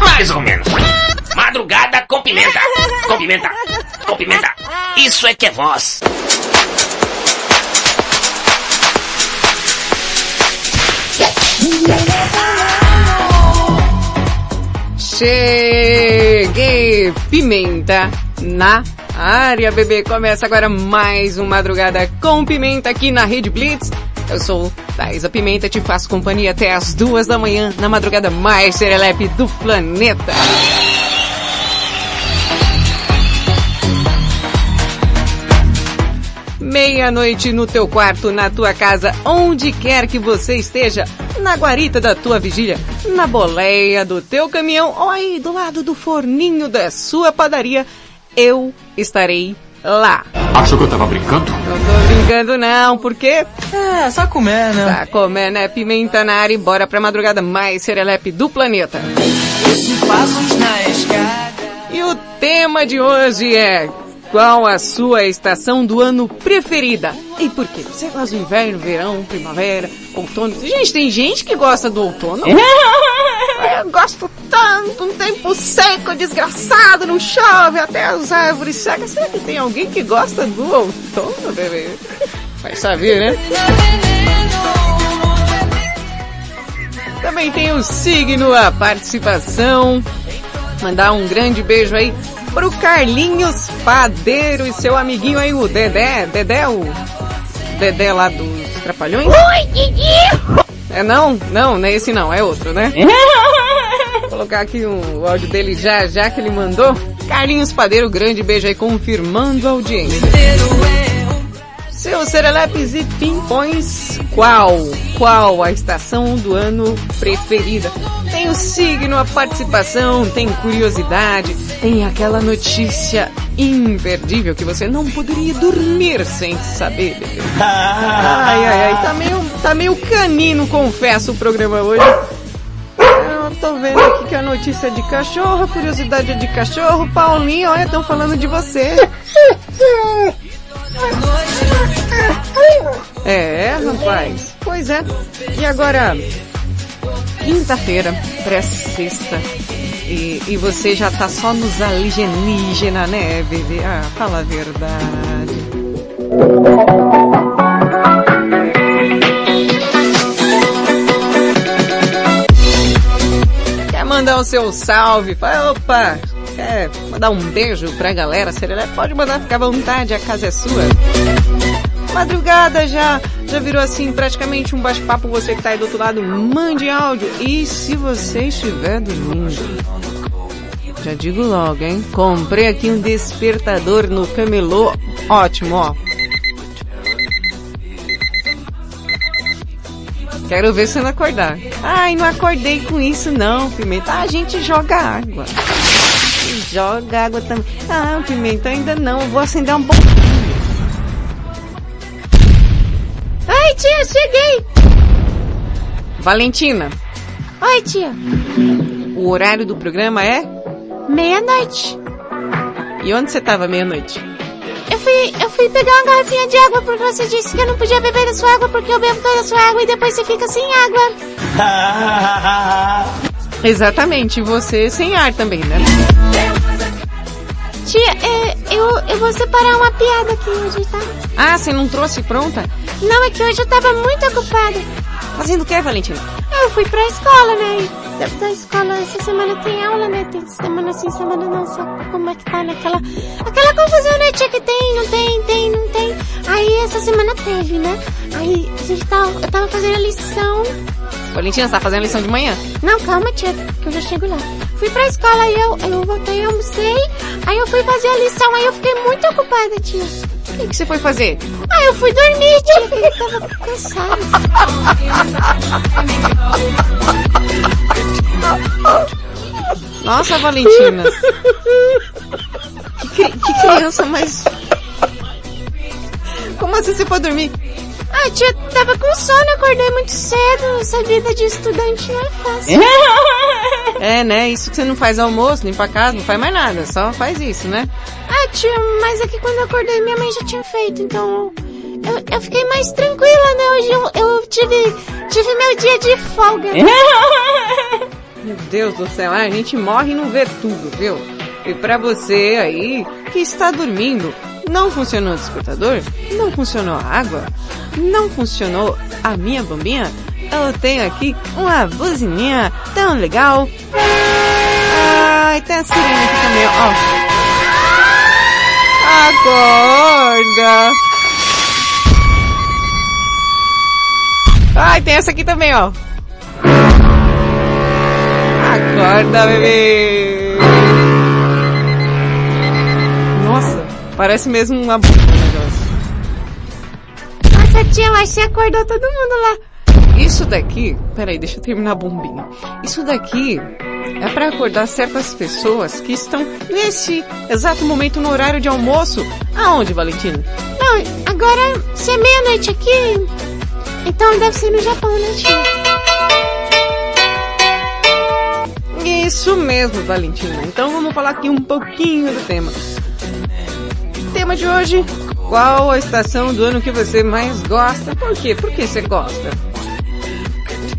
mais ou menos. Madrugada com pimenta. Com pimenta. Com pimenta. Isso é que é voz. Cheguei! Pimenta na área, bebê. Começa agora mais um Madrugada com Pimenta aqui na Rede Blitz. Eu sou Thaisa Pimenta, te faço companhia até as duas da manhã na madrugada mais serelepe do planeta. Meia-noite no teu quarto, na tua casa, onde quer que você esteja, na guarita da tua vigília, na boleia do teu caminhão ou aí do lado do forninho da sua padaria, eu estarei lá. Achou que eu tava brincando? Não tô brincando não, porque É, só comer, né? tá comendo é pimenta na área e bora pra madrugada mais serelepe do planeta. E o tema de hoje é qual a sua estação do ano preferida? E por quê? Você gosta do inverno, verão, primavera, outono? Gente, tem gente que gosta do outono. Eu gosto tanto, um tempo seco, desgraçado, não chove, até as árvores secas. Será que tem alguém que gosta do outono, bebê? Vai saber, né? Também tem o signo, a participação. Mandar um grande beijo aí pro Carlinhos Padeiro e seu amiguinho aí, o Dedé. Dedé, o Dedé lá dos Trapalhões? Oi, Didi! É não? Não, não é esse não, é outro, né? Vou colocar aqui o áudio dele já, já que ele mandou. Carlinhos Padeiro, grande beijo aí, confirmando a audiência. Seus serelepes e pimpões, qual? Qual a estação do ano preferida? Tem o signo, a participação, tem curiosidade, tem aquela notícia imperdível que você não poderia dormir sem saber, bebê. Ai, ai, ai, tá meio, tá meio canino, confesso, o programa hoje. Eu tô vendo aqui que a notícia é de cachorro, a curiosidade é de cachorro. Paulinho, olha, estão falando de você. É, rapaz. Pois é. E agora, quinta-feira, pré-sexta. E, e você já tá só nos alienígena, né, bebê? Ah, fala a verdade. Quer mandar o seu salve? Opa, quer mandar um beijo pra galera? Será? Pode mandar, fica à vontade, a casa é sua. Madrugada já, já virou assim praticamente um bate-papo, você que tá aí do outro lado, mande áudio. E se você estiver dormindo, já digo logo, hein? Comprei aqui um despertador no camelô. Ótimo, ó. Quero ver você não acordar. Ai, não acordei com isso não, Pimenta. A gente joga água. Joga água também. Ah, Pimenta, ainda não. Vou acender um pouquinho. Ai, tia, cheguei. Valentina, Oi, tia. o horário do programa é? Meia-noite. E onde você tava meia-noite? Eu fui, eu fui pegar uma garrafinha de água porque você disse que eu não podia beber da sua água porque eu bebo toda a sua água e depois você fica sem água. Exatamente, você sem ar também, né? Tia, é, eu, eu vou separar uma piada aqui hoje, tá? Ah, você não trouxe pronta? Não, é que hoje eu tava muito ocupada. Fazendo o que, Valentina? Eu fui pra escola, né? Da, da escola, essa semana tem aula, né? Tem semana sim, semana não, só como é que tá naquela... Aquela confusão, né, tia, que tem, não tem, tem, não tem. Aí essa semana teve, né? Aí a gente tava, eu tava fazendo a lição. Valentina, você tá fazendo lição de manhã? Não, calma, tia, que eu já chego lá. Fui pra escola, aí eu, eu voltei, almocei, aí eu fui fazer a lição, aí eu fiquei muito ocupada, tia. O que, que você foi fazer? Aí eu fui dormir, tia, porque eu tava cansada. Nossa, Valentina. criança, mas... Como assim você pode dormir? Ah, tia, tava com sono, acordei muito cedo. Essa vida de estudante não é fácil. É, né? Isso que você não faz almoço, nem pra casa, não faz mais nada. Só faz isso, né? Ah, tia, mas é que quando eu acordei minha mãe já tinha feito, então... Eu, eu fiquei mais tranquila, né? Hoje eu, eu tive, tive meu dia de folga. Meu Deus do céu, a gente morre e não vê tudo, viu? E pra você aí que está dormindo, não funcionou o despertador? Não funcionou a água? Não funcionou a minha bombinha? Eu tenho aqui uma buzininha tão legal. Ai, tem a sirene aqui também, ó. Acorda! Ai, tem essa aqui também, ó. Acorda, bebê! Parece mesmo uma bomba o negócio. Nossa, tia, eu acho que você acordou todo mundo lá. Isso daqui, peraí, deixa eu terminar a bombinha. Isso daqui é para acordar certas pessoas que estão nesse exato momento no horário de almoço. Aonde, Valentina? Não, agora, se é meia-noite aqui, então deve ser no Japão, né, tia? Isso mesmo, Valentina. Então vamos falar aqui um pouquinho do tema. Tema de hoje, qual a estação do ano que você mais gosta? Por quê? Por que você gosta?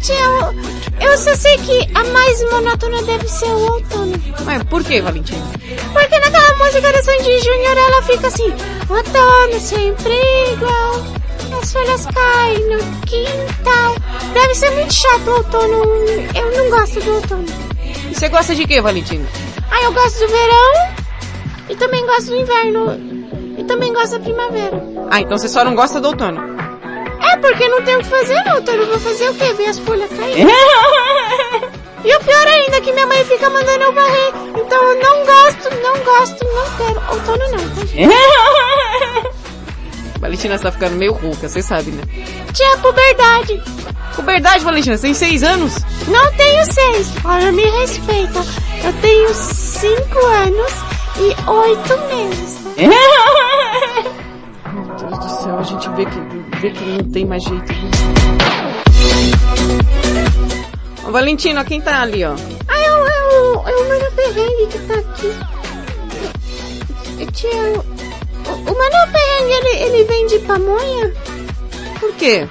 Tia, eu, eu só sei que a mais monótona deve ser o outono. Mas por que, Valentina? Porque naquela música da Sandy Júnior ela fica assim, outono sempre igual, as folhas caem no quintal. Deve ser muito chato o outono, eu não gosto do outono. E você gosta de quê, Valentina? Ah, eu gosto do verão e também gosto do inverno e também gosto da primavera. Ah, então você só não gosta do outono. É porque não tem o que fazer no outono, vou fazer o quê? Ver as folhas cair? E o pior ainda é que minha mãe fica mandando eu varrer. Então eu não gosto, não gosto, não quero. Outono não, tá gente? Valentina, você tá ficando meio rouca, você sabe, né? Tia, puberdade. Puberdade, Valentina, você tem seis anos? Não tenho seis. Olha, me respeita. Eu tenho cinco anos e oito meses. Meu Deus do céu, a gente vê que, vê que não tem mais jeito. Ô, Valentina, quem tá ali, ó? Ah, é o, é o, é o Mano Perrengue que tá aqui. Tia, o, o Mano Perrengue, ele, ele vende pamonha? Por quê?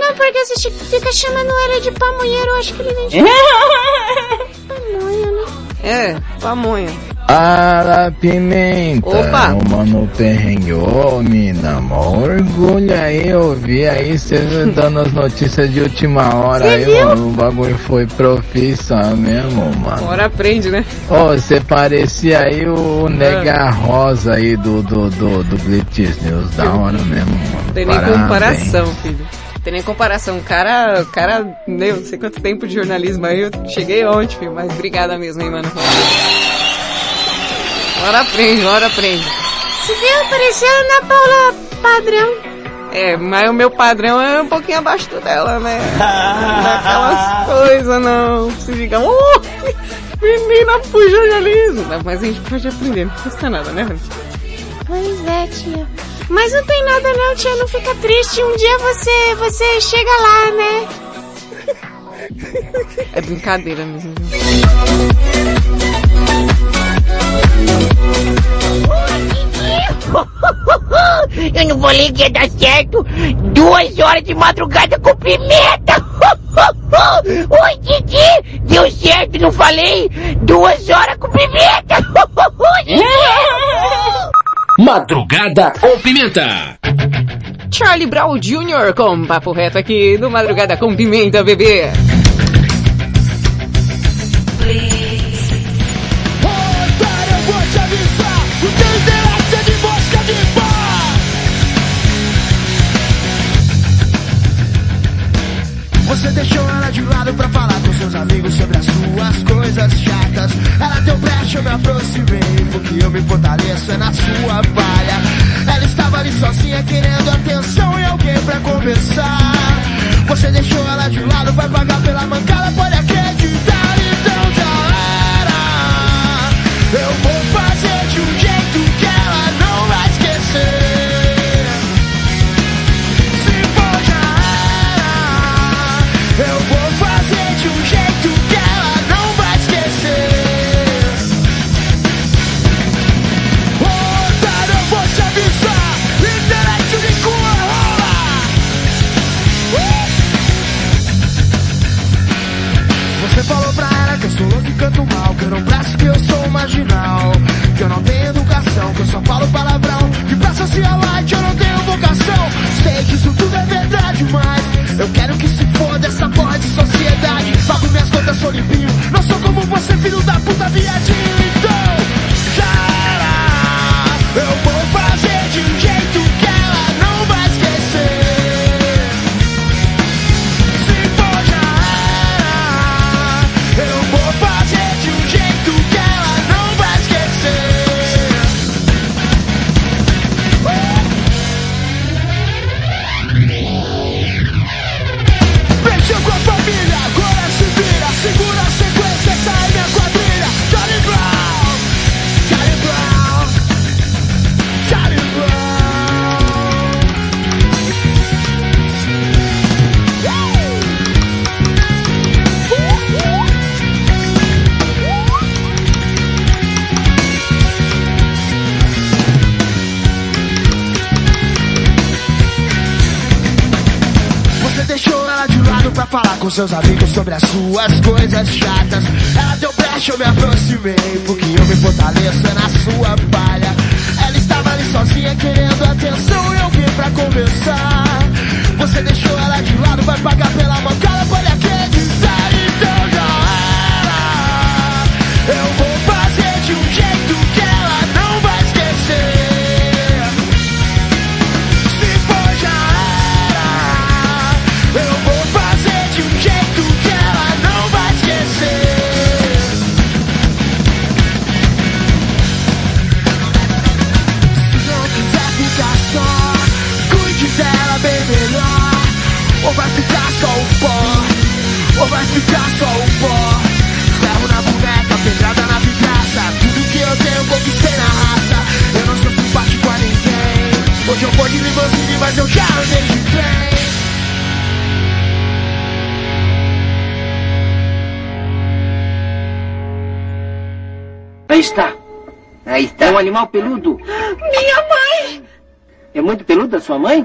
Não, porque você fica chamando ele de pamonheiro, eu acho que ele vende pamonha, né? É, pamonha. Para pimenta, Opa. o mano perrengue, ô mina, mó orgulho aí, eu vi aí você dando as notícias de última hora Cê aí, viu? mano, o bagulho foi profissão mesmo, mano. Agora aprende, né? Ô, você parecia aí o nega rosa aí do, do, do, do Blitz News, da hora mesmo, mano. Tem nem Parabéns. comparação, filho. Tem nem comparação. O cara, o cara, meu, não sei quanto tempo de jornalismo aí, eu cheguei ontem, filho, mas obrigada mesmo, hein, mano. Hora aprende, hora aprende. Você viu? Parecia a Ana Paula Padrão. É, mas o meu padrão é um pouquinho abaixo dela, né? Não é aquelas coisas, não. Você fica, oh, menina pro jornalismo. Mas a gente pode aprender, não custa nada, né? Pois é, tia. Mas não tem nada não, tia, não fica triste. Um dia você, você chega lá, né? É brincadeira mesmo? Eu não falei que ia dar certo. Duas horas de madrugada com pimenta. Oi, Didi. Deu certo, não falei? Duas horas com pimenta. Madrugada com Pimenta. Charlie Brown Jr. com papo reto aqui no Madrugada com Pimenta, bebê. Brecha, eu me aproximei Porque eu me fortaleço é na sua palha. Ela estava ali sozinha querendo atenção e alguém pra conversar. Você deixou ela de lado, vai pagar pela mancada, pode acreditar marginal. Que eu não tenho educação, que eu só falo palavrão. Que pra socialite eu não tenho vocação. Sei que isso tudo é verdade, mas eu quero que se foda essa porra de sociedade. Pago minhas contas, sou limpinho. Não sou como você, filho da puta viadinho. Com seus amigos sobre as suas coisas chatas. Ela deu brecha, eu me aproximei, porque eu me fortaleço na sua palha. Ela estava ali sozinha querendo atenção eu vim pra conversar. Você deixou ela de lado, vai pagar pela mancada, pode acreditar, ficar só o pó. Ferro na boneca, pedrada na vidraça. Tudo que eu tenho conquistei na raça. Eu não sou simpático a ninguém. Hoje eu vou de limousine, mas eu já andei de trem. Aí está. Aí está. É um animal peludo. Minha mãe! É muito peludo a sua mãe?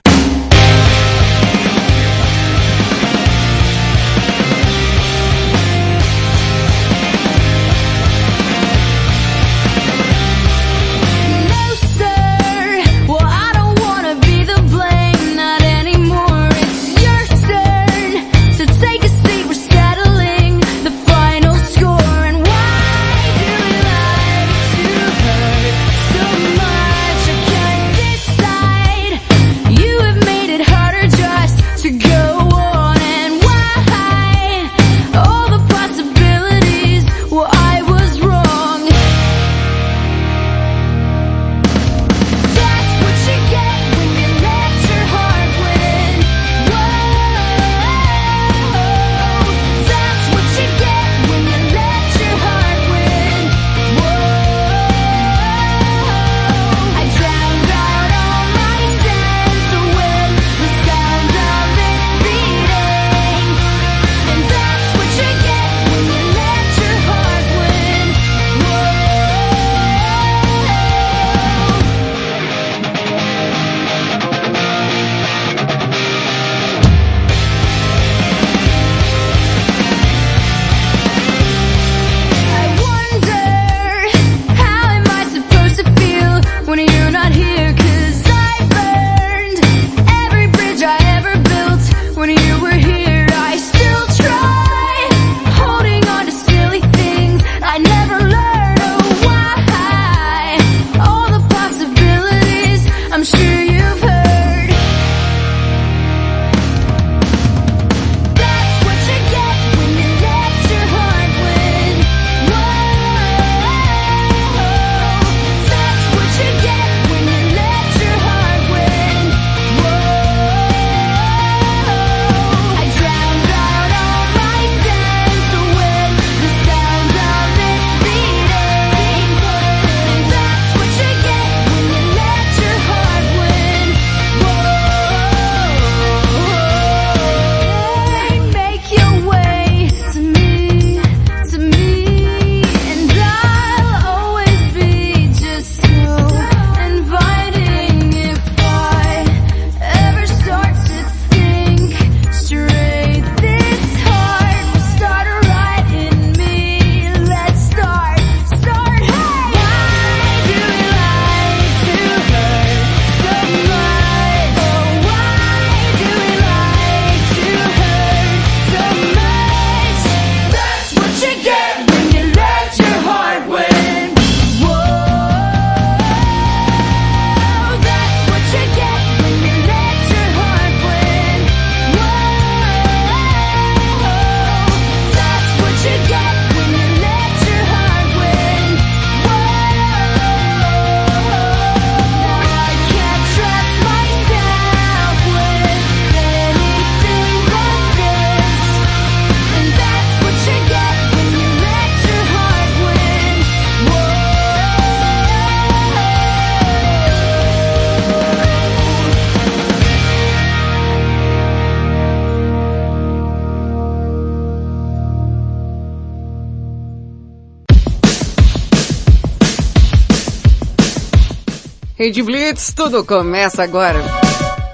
Rede Blitz, tudo começa agora.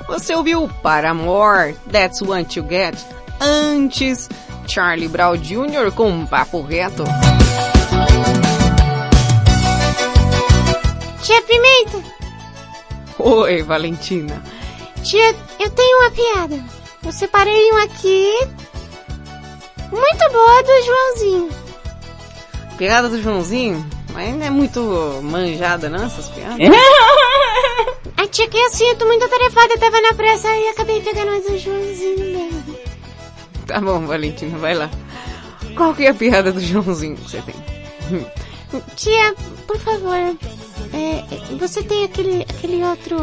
Você ouviu Paramore, That's What You Get. Antes, Charlie Brown Jr. com um papo reto. Tia Pimenta, Oi, Valentina. tia, eu tenho uma piada. Eu separei um aqui. Muito boa do Joãozinho. Piada do Joãozinho? Mas não é muito manjada, não, essas piadas? Tia que é assim, eu tô muito atarefada, eu tava na pressa e acabei pegando mais do Joãozinho mesmo. Tá bom, Valentina, vai lá. Qual que é a piada do Joãozinho que você tem? Tia, por favor, é, você tem aquele, aquele outro...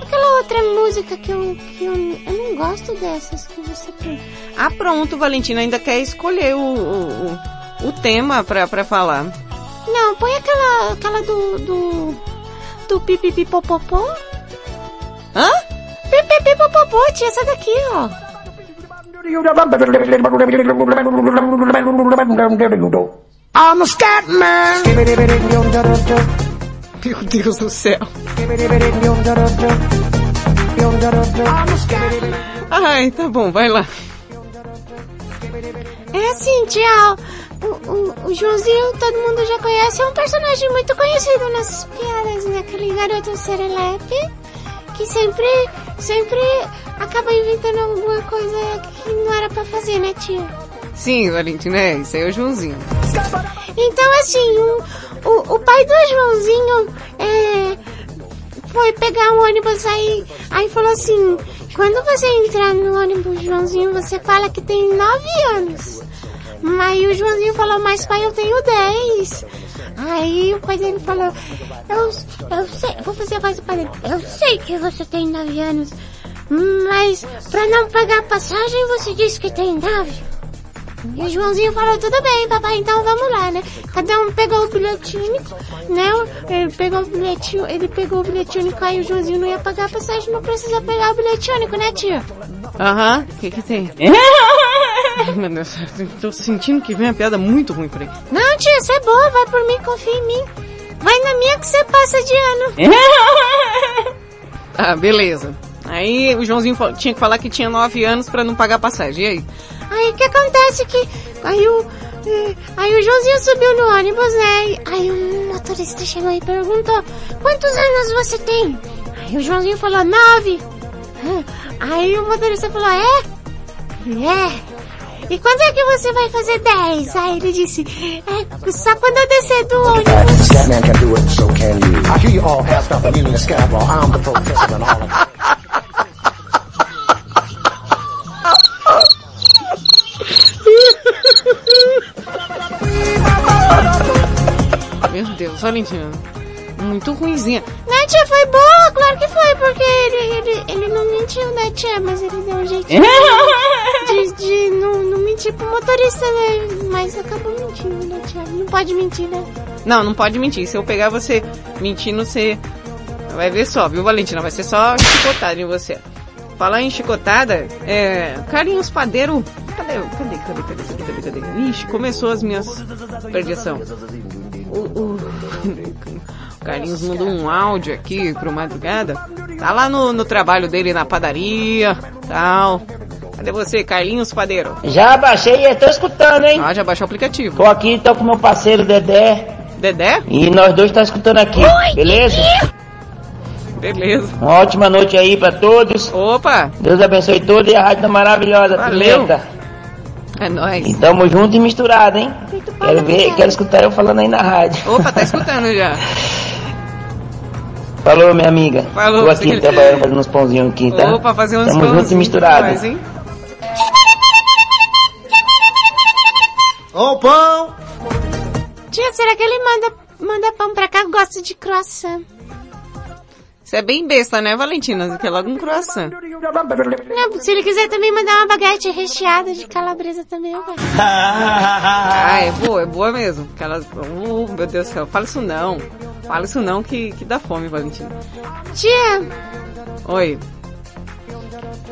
Aquela outra música que eu, que eu, eu não gosto dessas que você tem. Ah, pronto, Valentina ainda quer escolher o, o, o, o tema pra, pra falar. Não, põe aquela, aquela do, do, do pipipipopopô. Hã? Pipipipopopô, tia, essa daqui, ó. I'm a scat man. Meu Deus do céu. Ai, tá bom, vai lá. É assim, tia, o, o, o Joãozinho todo mundo já conhece, é um personagem muito conhecido nas piadas, né? Aquele garoto serelepe que sempre, sempre acaba inventando alguma coisa que não era pra fazer, né, tia? Sim, Valentina, é, isso aí é o Joãozinho. Então, assim, o, o, o pai do Joãozinho é, foi pegar um ônibus aí, aí falou assim, quando você entrar no ônibus, Joãozinho, você fala que tem nove anos. Aí o Joãozinho falou, mas pai, eu tenho dez. Aí o pai dele falou, eu, eu sei, vou fazer a voz do pai dele, eu sei que você tem nove anos, mas pra não pagar passagem você disse que tem nove. E o Joãozinho falou, tudo bem, papai, então vamos lá, né? Cada um pegou o bilhetinho, né? Ele pegou o bilhetinho, ele pegou o bilhete único, aí o Joãozinho não ia pagar a passagem, não precisa pegar o bilhete único, né, tia? Aham, o que que tem? Ai, Meu Deus, eu tô sentindo que vem uma piada muito ruim por aí. Não, tia, você é boa, vai por mim, confia em mim. Vai na minha que você passa de ano. Ah, beleza. Aí o Joãozinho tinha que falar que tinha nove anos pra não pagar passagem. E aí? Aí o que acontece que aí o eh, aí o Joãozinho subiu no ônibus, né? Aí o motorista chegou e perguntou: "Quantos anos você tem?" Aí o Joãozinho falou: "Nove." Aí o motorista falou: "É?" "É." E quando é que você vai fazer dez? Aí ele disse: "É só quando eu descer do ônibus." Of Meu Deus, Valentina. Muito ruimzinha. Né, tia, foi boa, claro que foi, porque ele, ele, ele não mentiu, né, tia, mas ele deu um jeitinho de, de não, não pro motorista, né, mas acabou mentindo, né, tia, não pode mentir, né. Não, não pode mentir. Se eu pegar você mentindo, você vai ver só, viu, Valentina? Vai ser só chicotada em você. Falar em chicotada, é... Carlinhos Padeiro... Cadê? Cadê? Cadê? Cadê? Cadê? Cadê? Cadê? Ixi, começou as minhas perdição. O, o... o Carlinhos mandou um áudio aqui pro Madrugada. Tá lá no, no trabalho dele na padaria, tal. Cadê você, Carlinhos Padeiro? Já baixei e tô escutando, hein? Ah, já baixou o aplicativo. Tô aqui, tô com meu parceiro Dedé. Dedé? E nós dois tá escutando aqui, beleza? Beleza. Uma ótima noite aí pra todos. Opa! Deus abençoe todos e a rádio tá maravilhosa, Valeu. Pimenta. É nóis. E tamo junto e misturado, hein? Quero ver, quero escutar eu falando aí na rádio. Opa, tá escutando já. Falou, minha amiga. Falou, Tô aqui trabalhando fazendo uns pãozinhos aqui, tá? Opa, fazer uns Tamo junto e misturado. pra nós, hein? Ô, pão! Tia, será que ele manda, manda pão pra cá? Gosta de croissant. Você é bem besta, né, Valentina? Quer logo um croissant. Não, se ele quiser também mandar uma baguete recheada de calabresa também, eu gosto. Ah, é boa, é boa mesmo. Aquelas... Uh, meu Deus do céu, fala isso não. Fala isso não que, que dá fome, Valentina. Tia, Oi.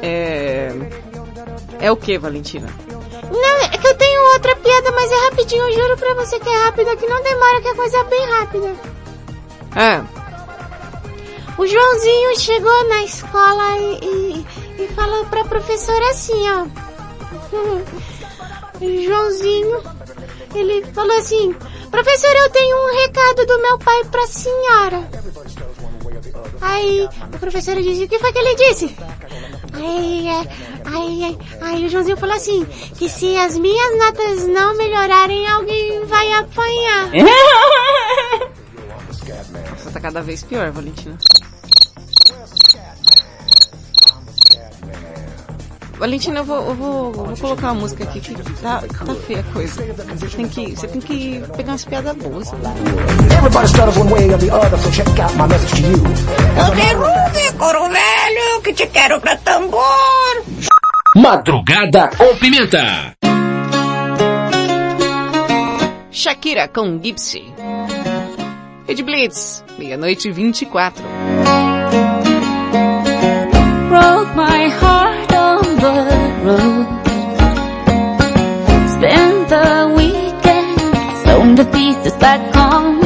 É... É o que, Valentina? não, é que eu tenho outra piada, mas é rapidinho, eu juro pra você que é rápida, que não demora, que é coisa bem rápida. Ah, O Joãozinho chegou na escola e, e, e falou pra professora assim, ó. Joãozinho, ele falou assim, professora, eu tenho um recado do meu pai pra senhora. Aí a professora disse, o que foi que ele disse? Aí, é, aí, aí, aí o Joãozinho falou assim, que se as minhas notas não melhorarem, alguém vai apanhar. Nossa, tá cada vez pior, Valentina. Valentina, eu vou, eu vou, vou colocar uma música aqui que tá, tá feia a coisa. Você tem que, você tem que pegar umas piadas boas. Everybody stutters one way or the other, so check out my message to you. Eu derrube, couro velho, que te quero pra tambor. Madrugada com Pimenta. Shakira com Gipsy. Ed Blitz, meia-noite e 24. broke my heart back home.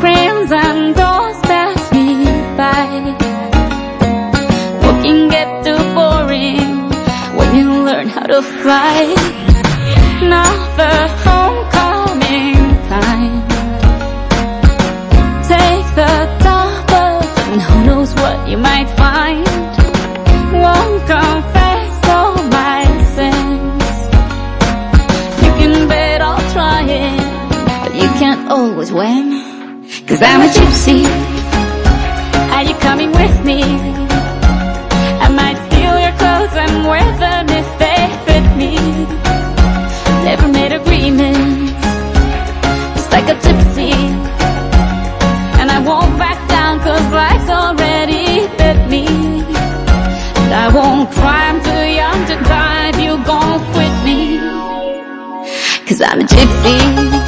Friends and doors pass me by. Walking gets too boring when you learn how to fly. Now the homecoming time. Take the top of and who knows what you might find. Can't always win. Cause I'm a gypsy. Are you coming with me? I might steal your clothes and wear them if they fit me. Never made agreements, just like a gypsy. And I won't back down cause life's already bit me. And I won't cry, I'm too young to die if you gon' quit me. Cause I'm a gypsy.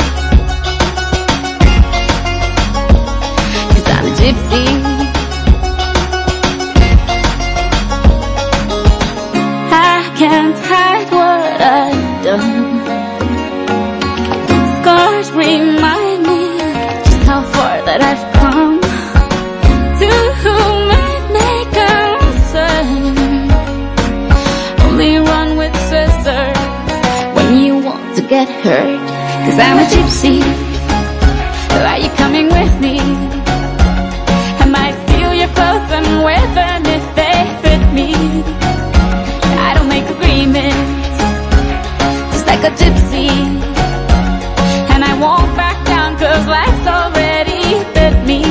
Cause I'm a gypsy. Are you coming with me? I might steal your clothes and wear them if they fit me. I don't make agreements, just like a gypsy. And I won't back down cause life's already bit me.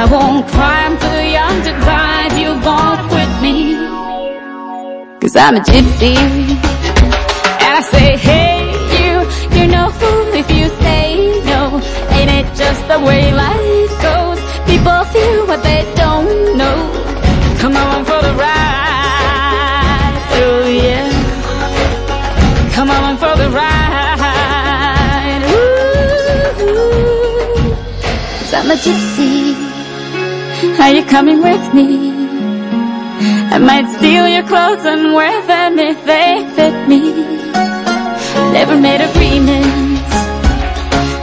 I won't I'm too young to die if you gon' quit me. Cause I'm a gypsy. Just the way life goes? People feel what they don't know. Come on for the ride, oh yeah. Come on for the ride, ooh. Cause I'm a gypsy. Are you coming with me? I might steal your clothes and wear them if they fit me. Never made agreements,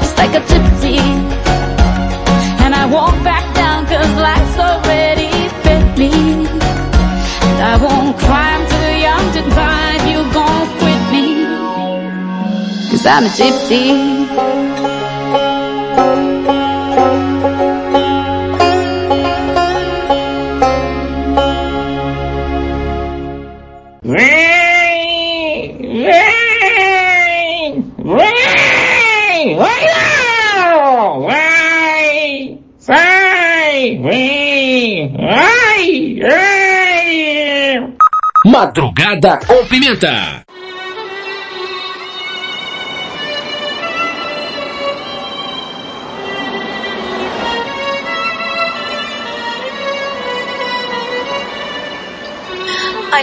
just like a gypsy. Cause I'm a gypsy. Madrugada com Pimenta.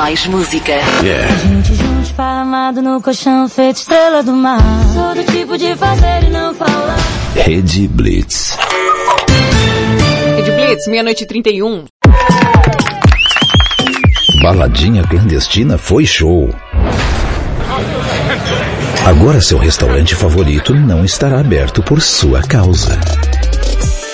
Mais música. Yeah. Gente junto, esparramado no colchão, feito estrela do mar. Sou do tipo de fazer e não falar. Rede Blitz. Rede Blitz, meia-noite e 31. Baladinha clandestina foi show. Agora seu restaurante favorito não estará aberto por sua causa.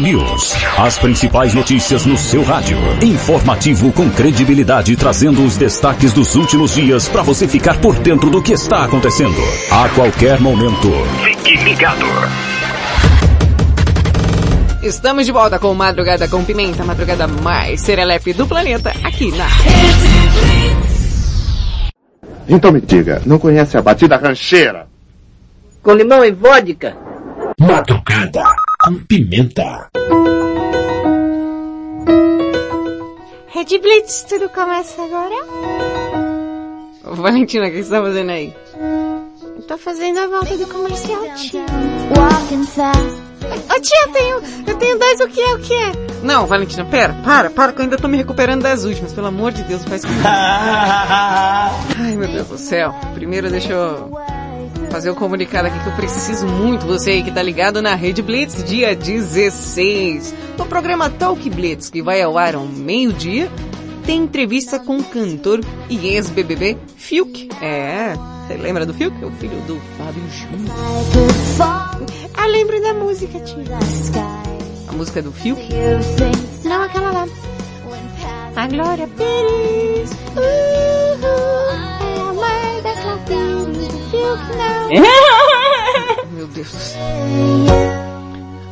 News. As principais notícias no seu rádio. Informativo com credibilidade, trazendo os destaques dos últimos dias para você ficar por dentro do que está acontecendo. A qualquer momento. Fique ligado. Estamos de volta com Madrugada com Pimenta, a madrugada mais serelepe do planeta, aqui na Então me diga, não conhece a batida rancheira? Com limão e vodka? Madrugada com pimenta. Red Blitz, tudo começa agora? Valentina, o que você tá fazendo aí? Eu tô fazendo a volta do comercial, tia. Ô tia, eu tenho, eu tenho dois o que é, o que é? Não, Valentina, pera, para, para que eu ainda tô me recuperando das últimas, pelo amor de Deus, faz comigo. Ai, meu Deus do céu. Primeiro deixa eu fazer o comunicado aqui que eu preciso muito. Você aí que tá ligado na Rede Blitz, dia 16. No programa Talk Blitz, que vai ao ar ao meio-dia, tem entrevista com o cantor e ex-BBB Fiuk. É, você lembra do Fiuk? É o filho do Fábio Júnior. Ah, lembro da música, tia. A música do Fiuk? Não, aquela lá. A Glória Pires. Uhul. É Meu Deus do céu.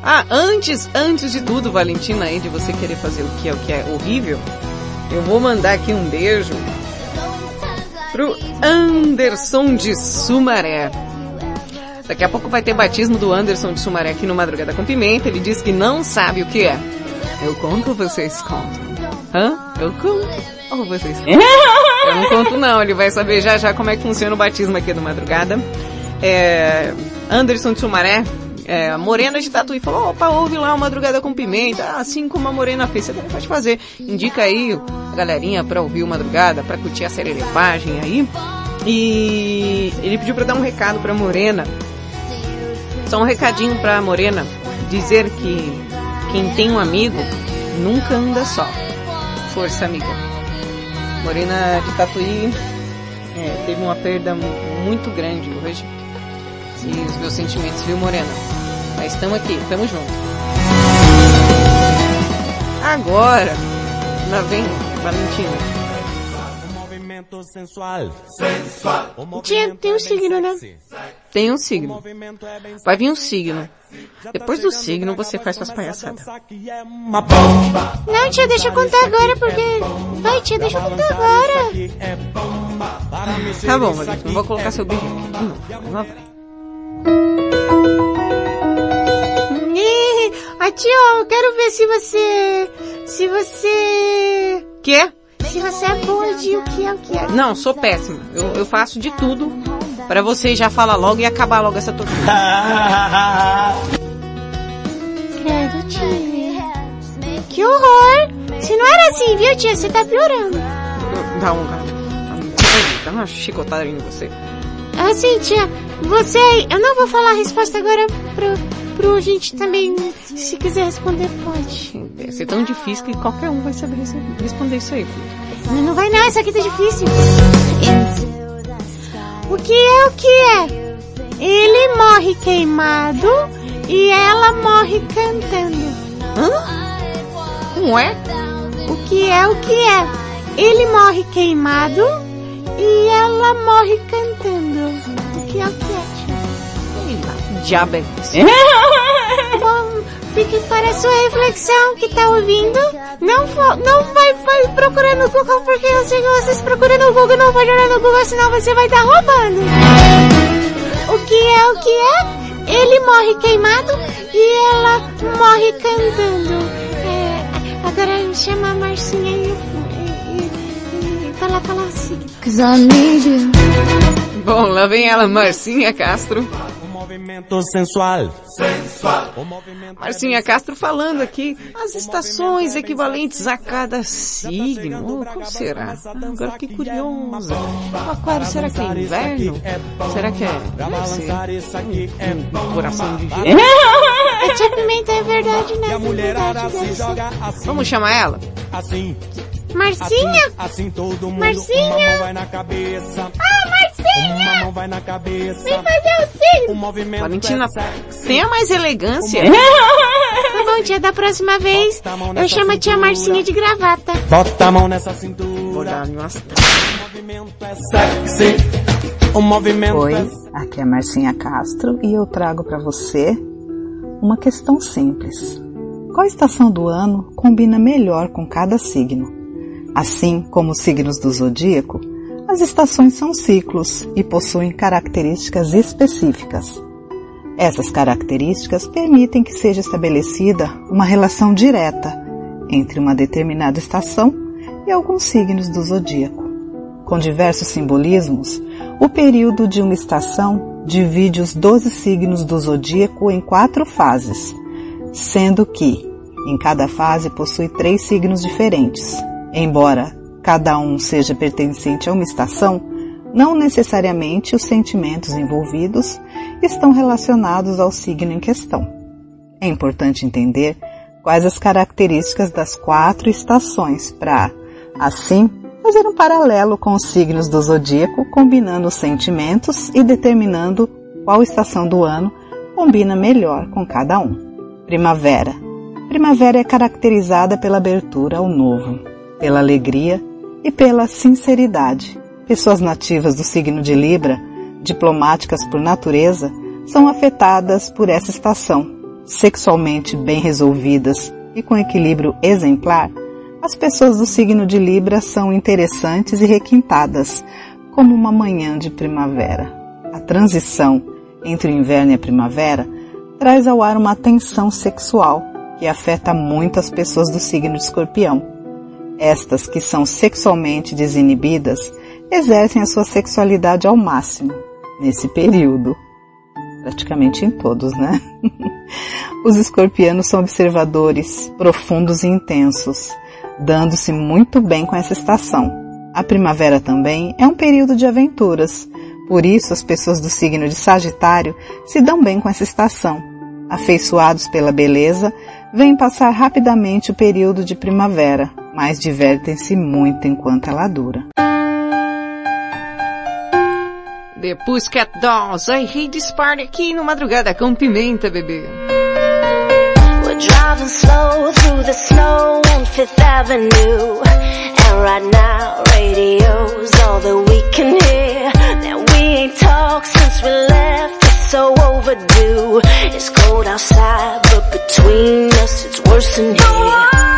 Ah, antes, antes de tudo, Valentina, aí de você querer fazer o que é o que é horrível, eu vou mandar aqui um beijo pro Anderson de Sumaré. Daqui a pouco vai ter batismo do Anderson de Sumaré aqui no Madrugada com Pimenta. Ele diz que não sabe o que é. Eu conto vocês contam? Hã? Eu conto ou vocês contam? Eu não conto não, ele vai saber já já como é que funciona o batismo aqui do Madrugada. É, Anderson de Sumaré, é, Morena de Tatuí falou, opa, ouve lá o Madrugada com Pimenta, assim como a Morena fez, você também pode fazer. Indica aí a galerinha pra ouvir o Madrugada, pra curtir a serelipagem aí. E ele pediu pra dar um recado pra Morena. Só um recadinho pra Morena, dizer que quem tem um amigo nunca anda só. Força, amiga. Morena de Tatuí é, teve uma perda mu- muito grande hoje. E os meus sentimentos, viu, Morena? Mas estamos aqui, estamos juntos. Agora, lá vem Valentina. Tia, tem um signo, né? Tem um signo. Vai vir um signo. Depois do signo você faz suas palhaçadas. Não, tia, deixa eu contar agora, porque... Vai, tia, deixa eu contar agora. Tá bom, Valentina, não vou colocar seu beijo aqui. Não, lá vai. Ih, Ah, tia, eu quero ver se você... Se você... Quê? Se você é boa de o que é o que é. Não, sou péssima. Eu, eu faço de tudo pra você já falar logo e acabar logo essa tortura. Credo, tia. Que horror. Se não era assim, viu, tia? Você tá piorando. Dá um... Dá uma chicotada em você. Assim, tia, você... Eu não vou falar a resposta agora pro, pro gente também... Se quiser responder, pode. Deve ser tão difícil que qualquer um vai saber res- responder isso aí. Não, não vai não, isso aqui tá difícil. O que é o que é? Ele morre queimado e ela morre cantando. Hã? Como é? O que é o que é? ele morre queimado e ela morre cantando. O que é o que é? Diabo é isso. Bom, fique para a sua reflexão que tá ouvindo. Não, não vai, vai procurar no Google, porque eu sei que vocês procuram no Google, não vai jogar no Google, senão você vai estar roubando. O que é o que é? Ele morre queimado e ela morre cantando. É, agora chama a Marcinha e, e, e, e fala, fala assim. Cause I need you. Bom, lá vem ela, Marcinha Castro. Movimento sensual. Marcinha Castro falando aqui as estações equivalentes a cada signo. Oh, qual será? Agora fiquei curiosa. O aquário, será que é inverno? Será que é... Um, um coração de gelo. É verdade, né? É verdade, deve ser. Vamos chamar ela? Assim. Marcinha? Assim todo mundo. Marcinha? Uma mão vai na cabeça. Ah, Marcinha! Uma mão vai na cabeça. Vem fazer o signo! O movimento Valentina, é sexy. tenha mais elegância. Tá bom, tia, da próxima vez eu chamo a tia Marcinha de gravata. Bota a mão nessa cintura. O movimento é sexy. O movimento Oi, é aqui é Marcinha Castro e eu trago para você uma questão simples. Qual estação do ano combina melhor com cada signo? Assim como os signos do zodíaco, as estações são ciclos e possuem características específicas. Essas características permitem que seja estabelecida uma relação direta entre uma determinada estação e alguns signos do zodíaco. Com diversos simbolismos, o período de uma estação divide os 12 signos do zodíaco em quatro fases, sendo que em cada fase possui três signos diferentes. Embora cada um seja pertencente a uma estação, não necessariamente os sentimentos envolvidos estão relacionados ao signo em questão. É importante entender quais as características das quatro estações para, assim, fazer um paralelo com os signos do zodíaco, combinando os sentimentos e determinando qual estação do ano combina melhor com cada um. Primavera. Primavera é caracterizada pela abertura ao novo, pela alegria e pela sinceridade. Pessoas nativas do signo de Libra, diplomáticas por natureza, são afetadas por essa estação. Sexualmente bem resolvidas e com equilíbrio exemplar, as pessoas do signo de Libra são interessantes e requintadas, como uma manhã de primavera. A transição entre o inverno e a primavera traz ao ar uma tensão sexual que afeta muito as pessoas do signo de escorpião. Estas que são sexualmente desinibidas exercem a sua sexualidade ao máximo nesse período. Praticamente em todos, né? Os escorpianos são observadores, profundos e intensos, dando-se muito bem com essa estação. A primavera também é um período de aventuras, por isso as pessoas do signo de Sagitário se dão bem com essa estação. Afeiçoados pela beleza, vêm passar rapidamente o período de primavera, mas divertem-se muito enquanto ela dura. The Pussycat Dolls, I hate this party aqui no Madrugada com Pimenta, bebê. We're driving slow through the snow on Fifth Avenue. And right now, radio's all that we can hear. Now we ain't talked since we left, so overdue. It's cold outside, but between us it's worse than here.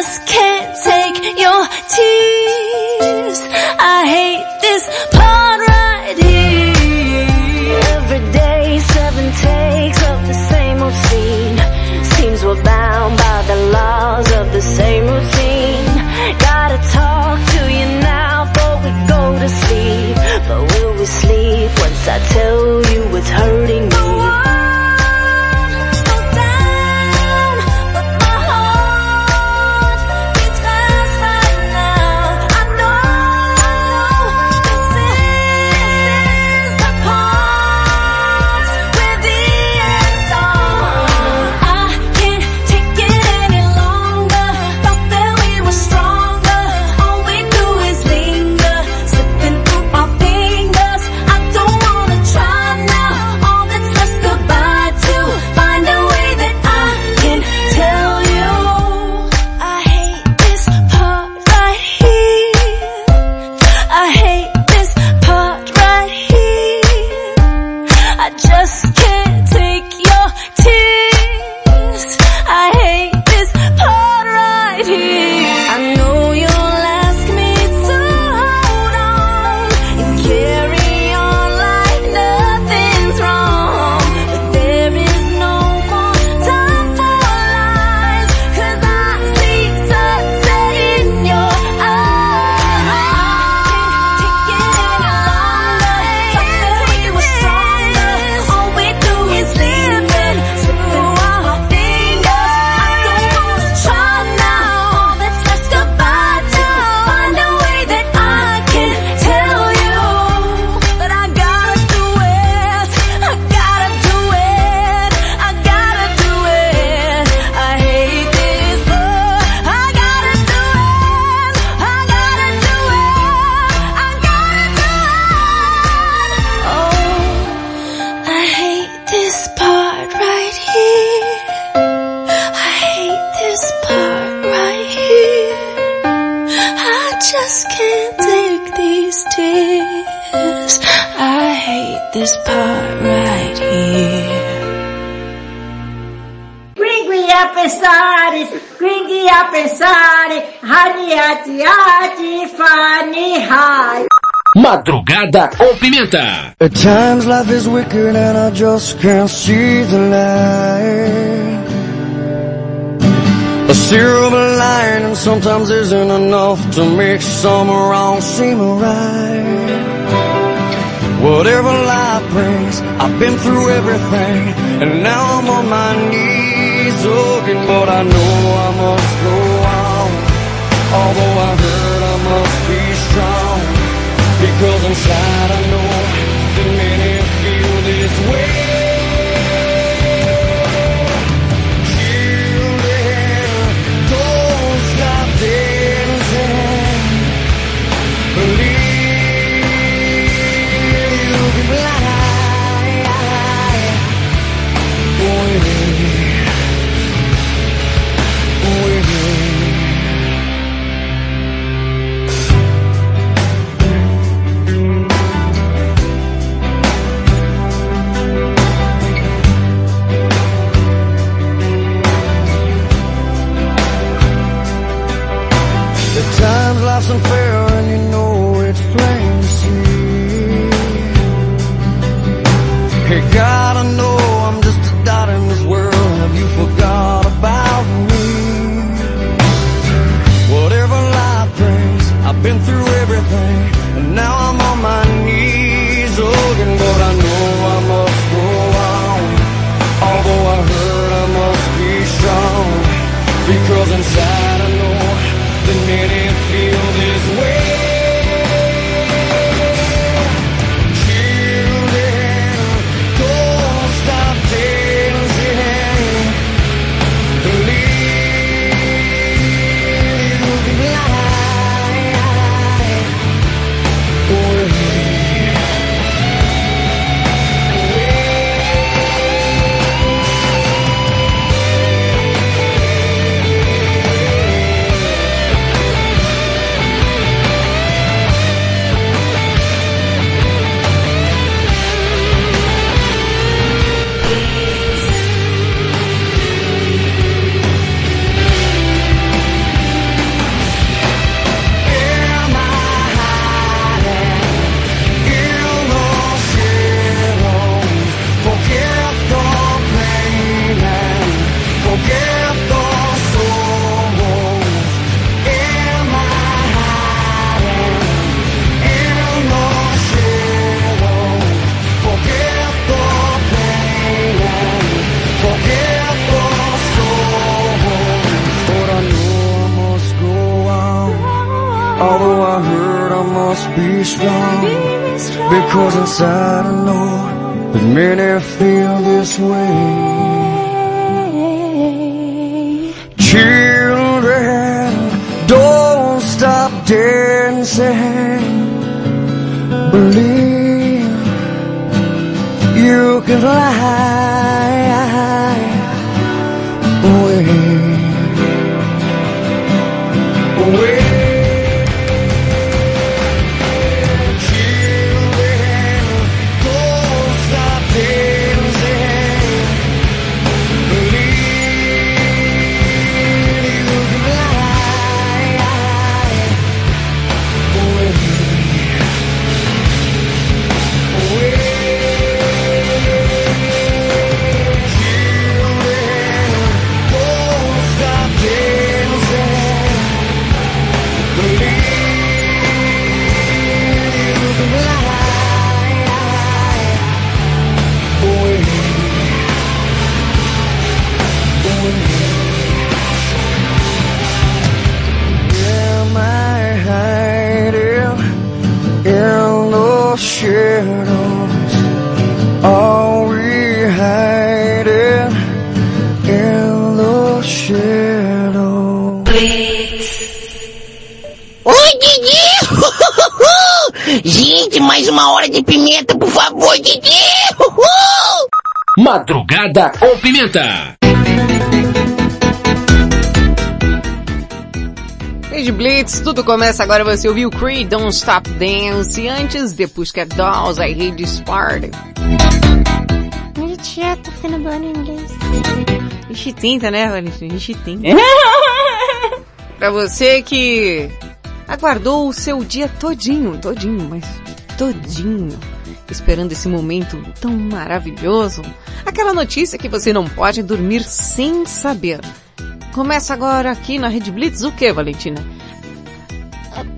just can't take your tears. I hate this part right here. Every day, seven takes of the same old scene. Seems we're bound by the laws of the same routine. Gotta talk to you now before we go to sleep. But will we sleep once I tell At times life is wicked and I just can't see the light. A silver lining sometimes isn't enough to make some wrong seem right. Whatever life brings, I've been through everything, and now I'm on my knees looking, but I know I must go on. Although I heard I must be strong, because inside I know. Oh, be strong. Because inside I know that many feel this way. Children, don't stop dancing. Believe you can fly mais uma hora de pimenta, por favor, Didi! Madrugada com pimenta. Rede Blitz, tudo começa agora. Você ouviu Creed, Don't Stop Dance. Antes, The Pussycat Dolls, I Hate This Party. Tô ficando boa no inglês. A gente tenta, né, Valentina? A gente tenta. pra você que aguardou o seu dia todinho, todinho, mas todinho, esperando esse momento tão maravilhoso. Aquela notícia que você não pode dormir sem saber. Começa agora aqui na Rede Blitz o que, Valentina?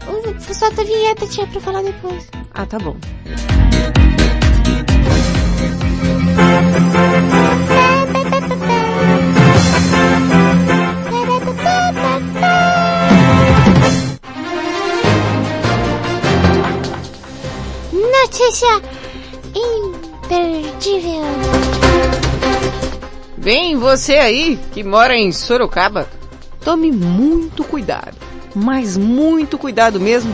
Uh, Solta a vinheta, tia, pra falar depois. Ah, tá bom. Notícia imperdível. Bem, você aí que mora em Sorocaba, tome muito cuidado, mas muito cuidado mesmo,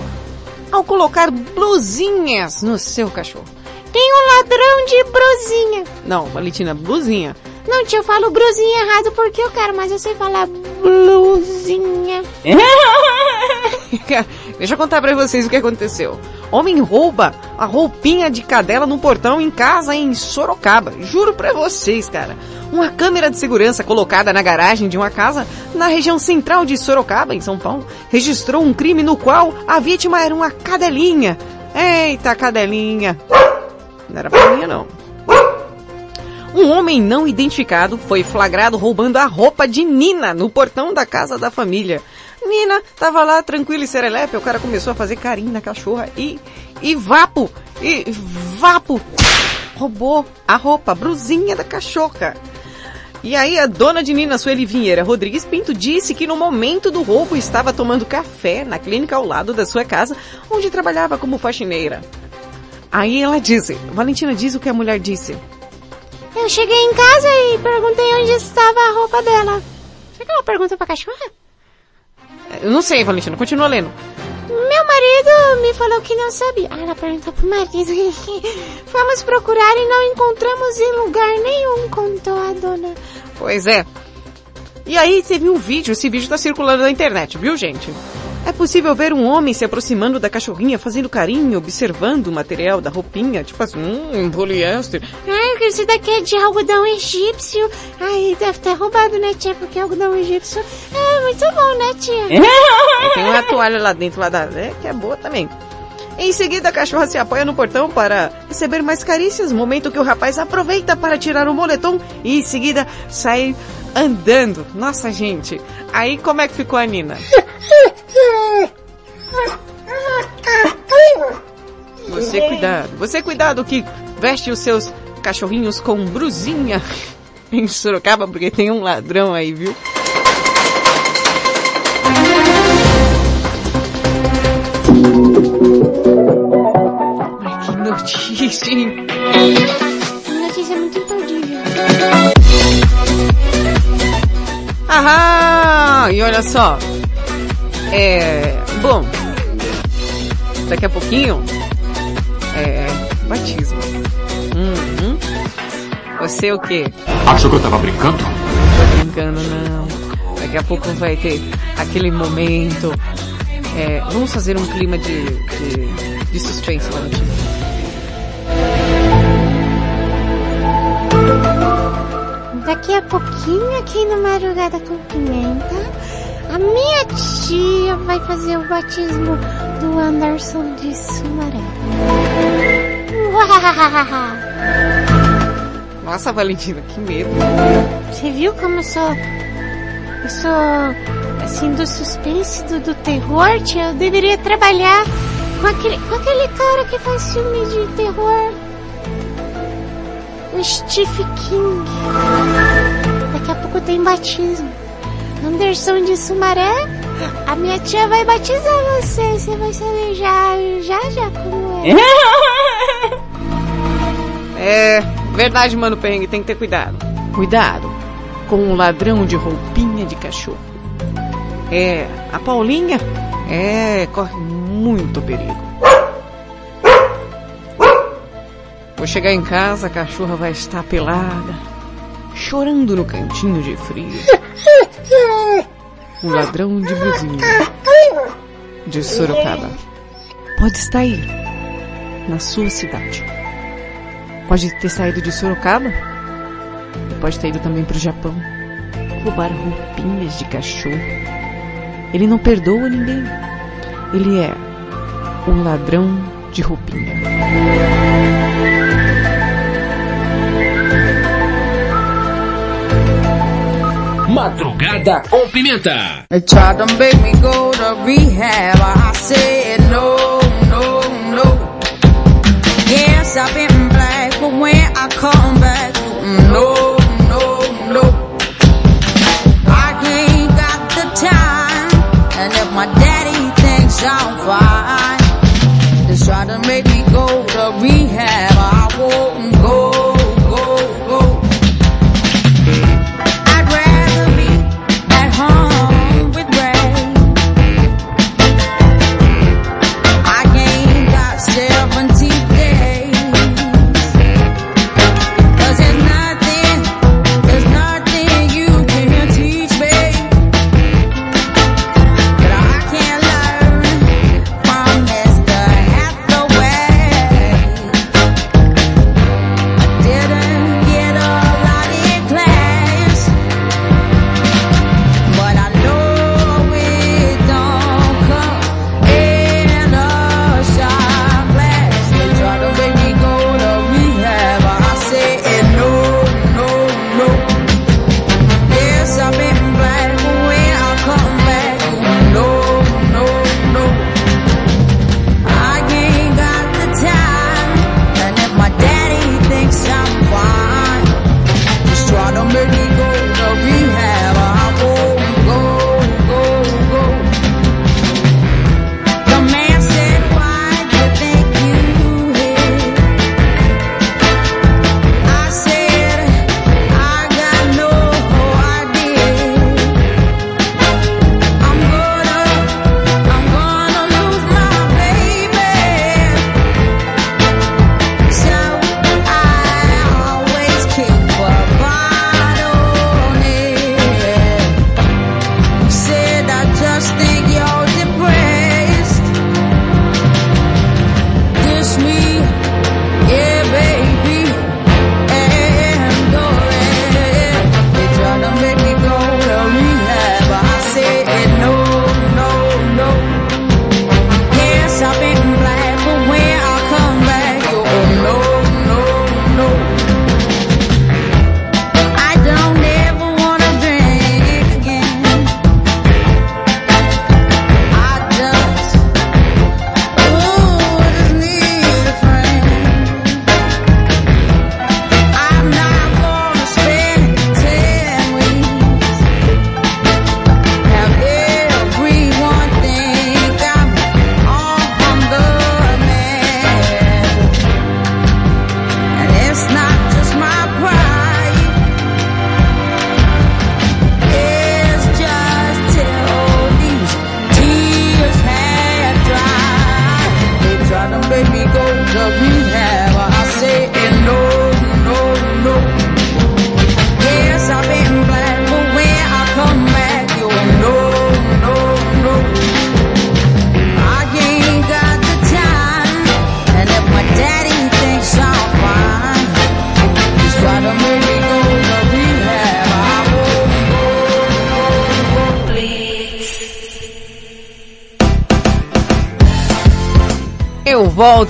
ao colocar blusinhas no seu cachorro. Tem um ladrão de brusinha. Não, Valentina, blusinha. Não, tia, eu falo brusinha errado porque eu quero, mas eu sei falar blusinha. Deixa eu contar pra vocês o que aconteceu. Homem rouba a roupinha de cadela no portão em casa em Sorocaba. Juro pra vocês, cara. Uma câmera de segurança colocada na garagem de uma casa na região central de Sorocaba, em São Paulo, registrou um crime no qual a vítima era uma cadelinha. Eita, cadelinha. Não era pra mim, não. Um homem não identificado foi flagrado roubando a roupa de Nina no portão da casa da família. Nina tava lá tranquila e serelepe, o cara começou a fazer carinho na cachorra e, e vapo, e vapo, roubou a roupa, a brusinha da cachorra. E aí a dona de Nina Sueli Vinheira Rodrigues Pinto disse que no momento do roubo estava tomando café na clínica ao lado da sua casa, onde trabalhava como faxineira. Aí ela disse, Valentina diz o que a mulher disse. Eu cheguei em casa e perguntei onde estava a roupa dela. Será que ela pergunta pra cachorra? Eu não sei, Valentina, continua lendo. Meu marido me falou que não sabia. Ah, ela perguntou pro marido. Fomos procurar e não encontramos em lugar nenhum, contou a dona. Pois é. E aí teve um vídeo, esse vídeo tá circulando na internet, viu gente? É possível ver um homem se aproximando da cachorrinha, fazendo carinho, observando o material da roupinha, tipo assim, hum, poliéster. Ai, esse daqui é de algodão egípcio. Ai, deve ter roubado, né, tia? Porque algodão egípcio é muito bom, né, tia? É, tem uma toalha lá dentro, lá da... É, que é boa também. Em seguida, a cachorra se apoia no portão para receber mais carícias, momento que o rapaz aproveita para tirar o moletom e em seguida sai andando. Nossa, gente. Aí como é que ficou a Nina? Você cuidado, você cuidado que veste os seus cachorrinhos com brusinha em Sorocaba, porque tem um ladrão aí, viu? triste, hein? Notícia muito imperdível. Aham! E olha só. É. Bom. Daqui a pouquinho. É. Batismo. Uhum. Você o quê? Achou que eu tava brincando? Tô brincando, não. Daqui a pouco vai ter aquele momento. É, vamos fazer um clima de, de, de suspense, Valentina. Daqui a pouquinho, aqui no Madrugada com Pimenta, a minha tia vai fazer o batismo do Anderson de Sumaré. Nossa, Valentina, que medo. Você viu como eu sou. Eu sou. Assim, do suspense, do, do terror, tia? Eu deveria trabalhar com aquele, com aquele cara que faz filme de terror. O Steve King. Daqui a pouco tem batismo. Anderson de Sumaré, a minha tia vai batizar você. Você vai saber já, já, já como é. É, verdade, mano, perrengue, tem que ter cuidado. Cuidado com o ladrão de roupinha de cachorro. É, a Paulinha, é, corre muito perigo. Vou chegar em casa, a cachorra vai estar pelada, chorando no cantinho de frio. O ladrão de blusinha de Sorocaba pode estar aí, na sua cidade. Pode ter saído de Sorocaba pode ter ido também para o Japão. Roubar roupinhas de cachorro. Ele não perdoa ninguém. Ele é um ladrão de roupinha. My daddy thinks I'm fine, just try to make me go to rehab. I won't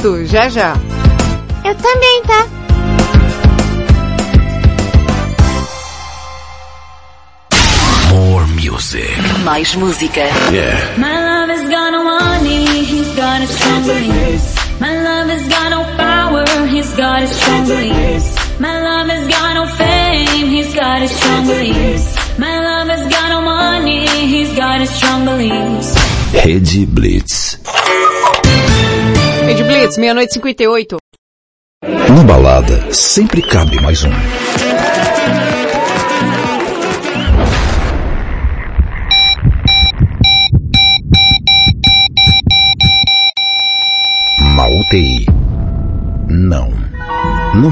volto já já. Eu também, tá? More music. Mais música. Yeah. My love has got no money, he's got his strong beliefs. My love has got no power, he's got his strong beliefs. My love has got no fame, he's got his strong beliefs. My love has got no money, he's got his strong beliefs. Rede Blitz. Blitz, meia-noite e 58. Na balada, sempre cabe mais um.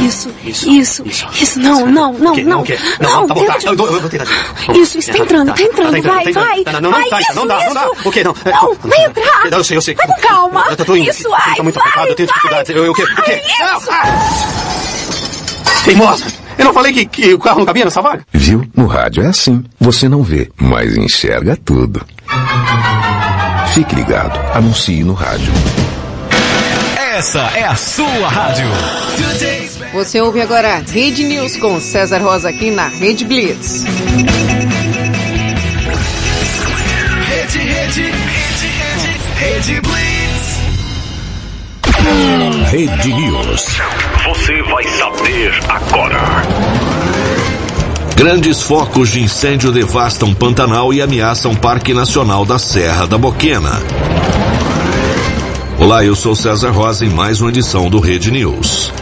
Isso, isso, isso, não, não, não, Que- não. o quê? Não, tá bom, tá. Eu, eu, eu vou tentar de novo. Isso, isso, tá entrando, tá entrando, vai, tá vai. Não, não, vai, tá, isso, não dá, não dá. isso. O quê? Não, é, Não, vai entrar. Não, eu sei, eu sei. Vai com calma. Eu tô indo. Isso, vai, Tá muito apertado, eu tenho dificuldades. Eu, o quê? O isso. Teimosa! Eu não falei que, que o carro não cabia nessa vaga? Viu? No rádio é assim. Você não vê, mas enxerga tudo. Fique ligado. Anuncie no rádio. Essa é a sua rádio. Você ouve agora Rede News com César Rosa aqui na Rede Blitz. Rede, rede, rede, rede, rede Blitz. Rede News. Você vai saber agora. Grandes focos de incêndio devastam Pantanal e ameaçam Parque Nacional da Serra da Boquena. Olá, eu sou César Rosa em mais uma edição do Rede News.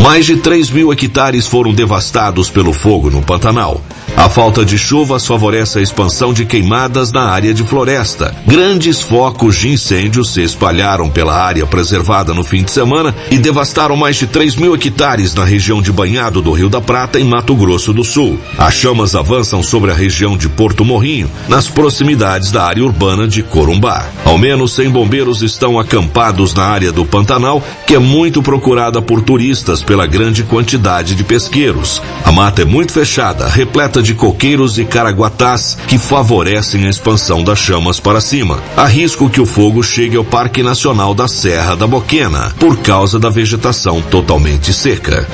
Mais de 3 mil hectares foram devastados pelo fogo no Pantanal. A falta de chuvas favorece a expansão de queimadas na área de floresta. Grandes focos de incêndio se espalharam pela área preservada no fim de semana e devastaram mais de 3 mil hectares na região de Banhado do Rio da Prata, em Mato Grosso do Sul. As chamas avançam sobre a região de Porto Morrinho, nas proximidades da área urbana de Corumbá. Ao menos 100 bombeiros estão acampados na área do Pantanal, que é muito procurada por turistas pela grande quantidade de pesqueiros. A mata é muito fechada, repleta de coqueiros e caraguatás que favorecem a expansão das chamas para cima. Há risco que o fogo chegue ao Parque Nacional da Serra da Boquena, por causa da vegetação totalmente seca.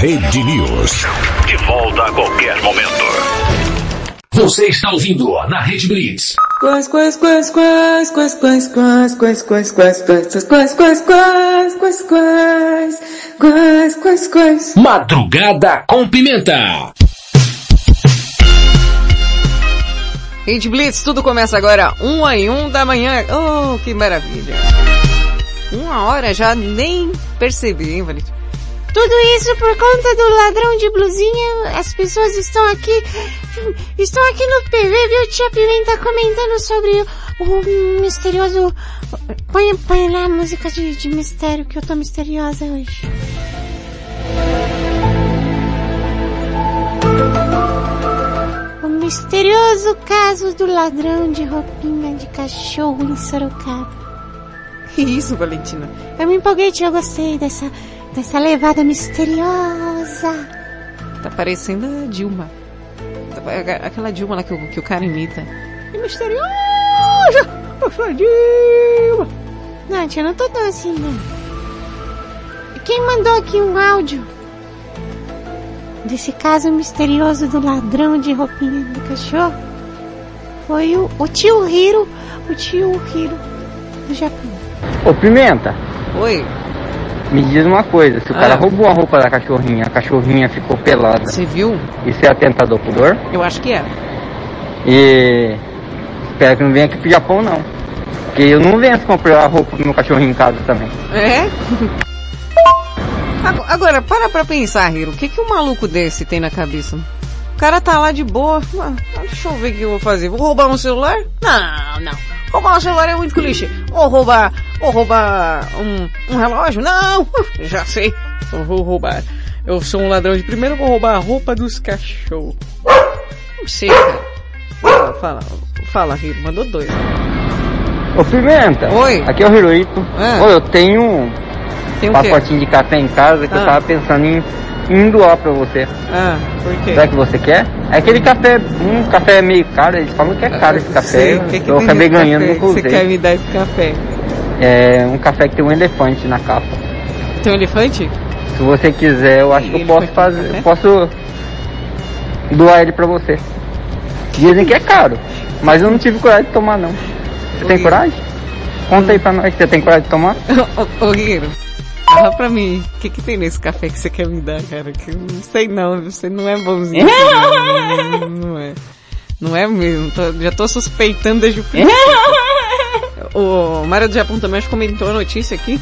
Rede News. De volta a qualquer momento. Você está ouvindo na Rede Blitz. Quais, quais, quais, quais, quais, quais, quais, quais, quais, quais, quais, quais, quais, quais, quais, quais, quais, quais, quais, quais. Madrugada com pimenta. Rede Blitz, tudo começa agora, uma em um da manhã. Oh, que maravilha. Uma hora já nem percebi, hein, Valentim? Tudo isso por conta do ladrão de blusinha. As pessoas estão aqui, estão aqui no PV, viu? Tia Pimenta comentando sobre o, misterioso. Põe, põe lá a música de, de mistério, que eu tô misteriosa hoje. O misterioso caso do ladrão de roupinha de cachorro em Sorocaba. Que isso, Valentina? Eu me empolguei, tia, eu gostei dessa, dessa levada misteriosa. Tá parecendo a Dilma. Tá- Aquela Dilma lá que o, que o cara imita. Que misteriosa! Eu sou a Dilma! Não, tia, não tô tão assim, não. Quem mandou aqui um áudio desse caso misterioso do ladrão de roupinha do cachorro foi o, o tio Hiro, o tio Hiro do Japão. Ô Pimenta, Oi, me diz uma coisa, se o Ah. cara roubou a roupa da cachorrinha, a cachorrinha ficou pelada. Você viu? Isso é atentado ao pudor? eu acho que é. E espero que não venha aqui pro Japão não. Porque eu não venço comprar a roupa do meu cachorrinho em casa também. É? Ago- Agora, para pra pensar, Hiro. O que que um maluco desse tem na cabeça? O cara tá lá de boa. Ah, deixa eu ver o que eu vou fazer. Vou roubar um celular? Não, não. Roubar um celular é muito clichê. Ou roubar, ou roubar um, um relógio? Não, já sei. Eu vou roubar. Eu sou um ladrão de primeiro, vou roubar a roupa dos cachorros. Não sei, cara. Fala, fala, fala, Hiro. Mandou dois. Ô Pimenta. Oi. Aqui é o Hiroito. Ah. Ô, eu tenho um Tem o quê? pacotinho de café em casa que Ah. eu tava pensando em, em doar pra você. Ah, por quê? Será que você quer? É aquele café, um café meio caro, eles falam que é caro esse café. Sei, o que que eu acabei ganhando, que Você quer me dar esse café? É um café que tem um elefante na capa. Tem um elefante? Se você quiser, eu acho que eu posso fazer, eu posso doar ele pra você. Dizem que é caro, mas eu não tive coragem de tomar não. Você tem coragem? Conta aí pra nós, você tem coragem de tomar? Ô, Guerreiro, fala pra mim, o que que tem nesse café que você quer me dar, cara? Que eu não sei não, você não é bonzinho. não, não é. Não é mesmo, tô- já tô suspeitando desde o princípio. o Mário do Japão também acho que comentou a notícia aqui.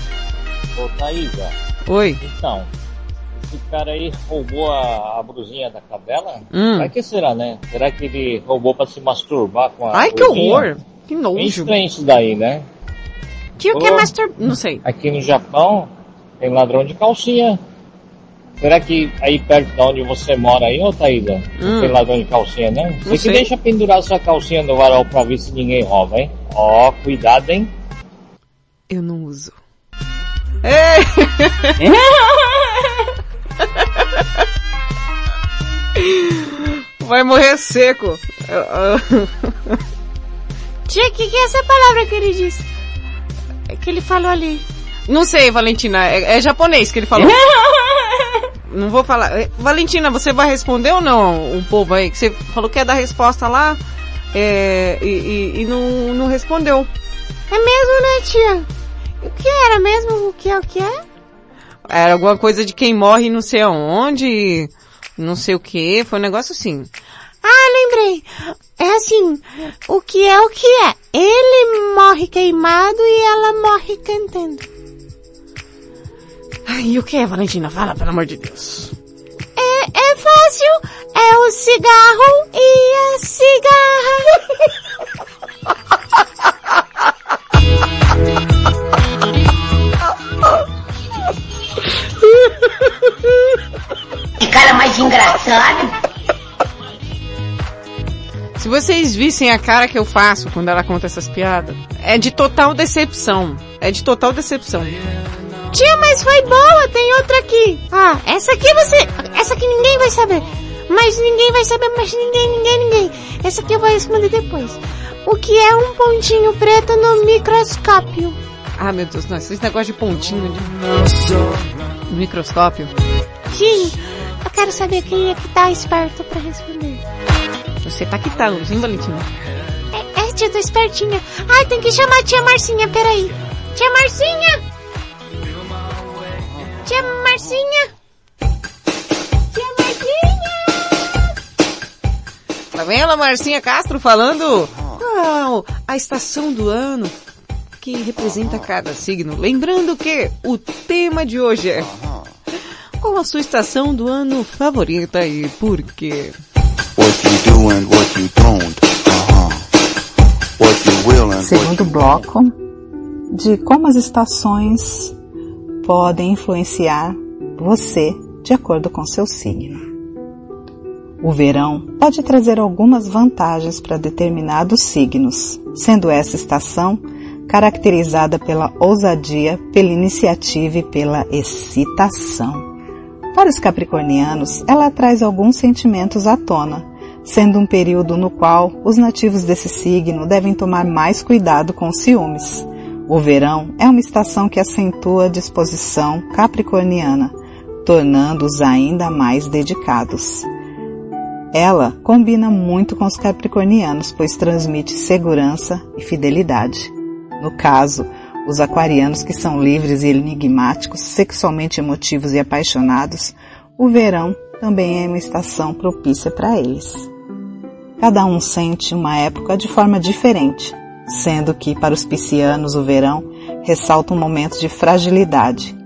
Ô Thaísa, Oi. então, esse cara aí roubou a, a brusinha da cadela? Hum. Pra que será, né? Será que ele roubou pra se masturbar com a Ai, que brusinha? horror! Que Bem nojo. estranho isso daí, né? Tio, que é master... Não sei. Aqui no Japão tem ladrão de calcinha. Será que aí perto de onde você mora aí, ô Thaísa, Hum. tem ladrão de calcinha, não? Você que deixa pendurar sua calcinha no varal pra ver se ninguém rouba, hein? Ó, cuidado, hein? Eu não uso. Ei! Vai morrer seco. Tia, o que, que é essa palavra que ele disse? É que ele falou ali. Não sei, Valentina. É, é japonês que ele falou. não vou falar. É, Valentina, você vai responder ou não o povo aí? Que você falou que ia dar resposta lá é, e, e- e não, não respondeu. É mesmo, né, tia? O que era mesmo? O que é o que é? Era alguma coisa de quem morre não sei aonde, não sei o que, foi um negócio assim. Ah, lembrei. É assim, o que é o que é? Ele morre queimado e ela morre cantando. Ai, e o que é, Valentina? Fala, pelo amor de Deus. É, é fácil. É o cigarro e a cigarra. Que cara mais engraçado. Se vocês vissem a cara que eu faço quando ela conta essas piadas, é de total decepção. É de total decepção. Tia, mas foi boa, tem outra aqui. Ah, essa aqui você. Essa aqui ninguém vai saber. Mas ninguém vai saber, mas ninguém, ninguém, ninguém. Essa aqui eu vou responder depois. O que é um pontinho preto no microscópio? Ah, meu Deus, não, esse negócio de pontinho de microscópio. Sim, eu quero saber quem é que tá esperto pra responder. Você tá quitando, hein, Valentina? É, é tia, tô espertinha. Ai, tem que chamar a tia Marcinha, peraí. Tia Marcinha! Tia Marcinha! Tia Marcinha! Tá vendo a Marcinha Castro falando? Qual a estação do ano que representa cada signo? Lembrando que o tema de hoje é qual a sua estação do ano favorita e por quê? Doing, Segundo bloco de como as estações podem influenciar você de acordo com seu signo. O verão pode trazer algumas vantagens para determinados signos, sendo essa estação caracterizada pela ousadia, pela iniciativa e pela excitação. Para os capricornianos, ela traz alguns sentimentos à tona, sendo um período no qual os nativos desse signo devem tomar mais cuidado com ciúmes. O verão é uma estação que acentua a disposição capricorniana, tornando-os ainda mais dedicados. Ela combina muito com os capricornianos, pois transmite segurança e fidelidade. No caso, os aquarianos que são livres e enigmáticos, sexualmente emotivos e apaixonados, o verão também é uma estação propícia para eles. Cada um sente uma época de forma diferente, sendo que para os piscianos o verão ressalta um momento de fragilidade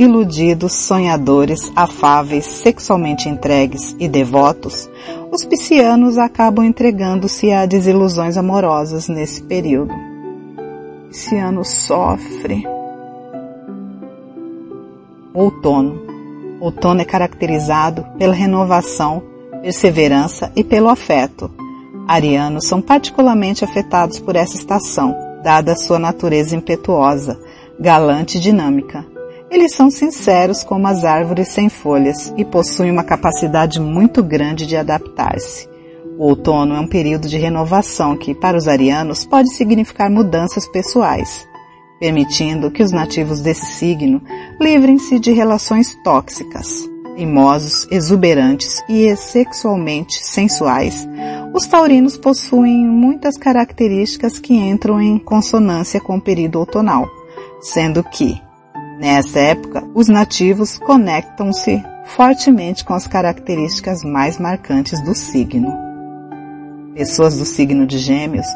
iludidos, sonhadores, afáveis, sexualmente entregues e devotos, os piscianos acabam entregando-se a desilusões amorosas nesse período. O pisciano sofre. Outono. Outono é caracterizado pela renovação, perseverança e pelo afeto. Arianos são particularmente afetados por essa estação, dada sua natureza impetuosa, galante e dinâmica. Eles são sinceros como as árvores sem folhas e possuem uma capacidade muito grande de adaptar-se. O outono é um período de renovação que, para os arianos, pode significar mudanças pessoais, permitindo que os nativos desse signo livrem-se de relações tóxicas. Teimosos, exuberantes e sexualmente sensuais, os taurinos possuem muitas características que entram em consonância com o período outonal, sendo que, nessa época, os nativos conectam-se fortemente com as características mais marcantes do signo. Pessoas do signo de Gêmeos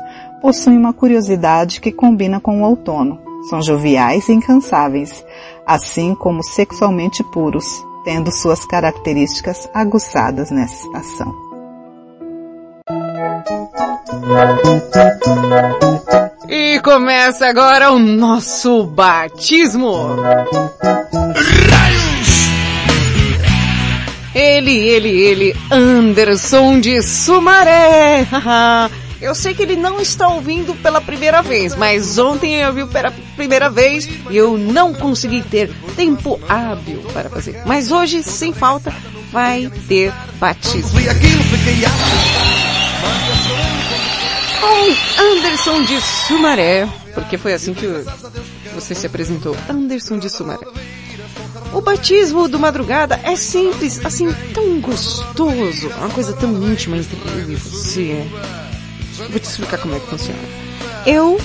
possuem uma curiosidade que combina com o outono. São joviais e incansáveis, assim como sexualmente puros, tendo suas características aguçadas nessa estação. E começa agora o nosso batismo. Ele, ele, ele, Anderson de Sumaré. Eu sei que ele não está ouvindo pela primeira vez, mas ontem eu ouvi pela primeira vez e eu não consegui ter tempo hábil para fazer. Mas hoje, sem falta, vai ter batismo. Anderson de Sumaré, porque foi assim que você se apresentou, Anderson de Sumaré. O batismo do madrugada é simples, assim, tão gostoso, uma coisa tão íntima entre eu e você. Vou te explicar como é que funciona. Eu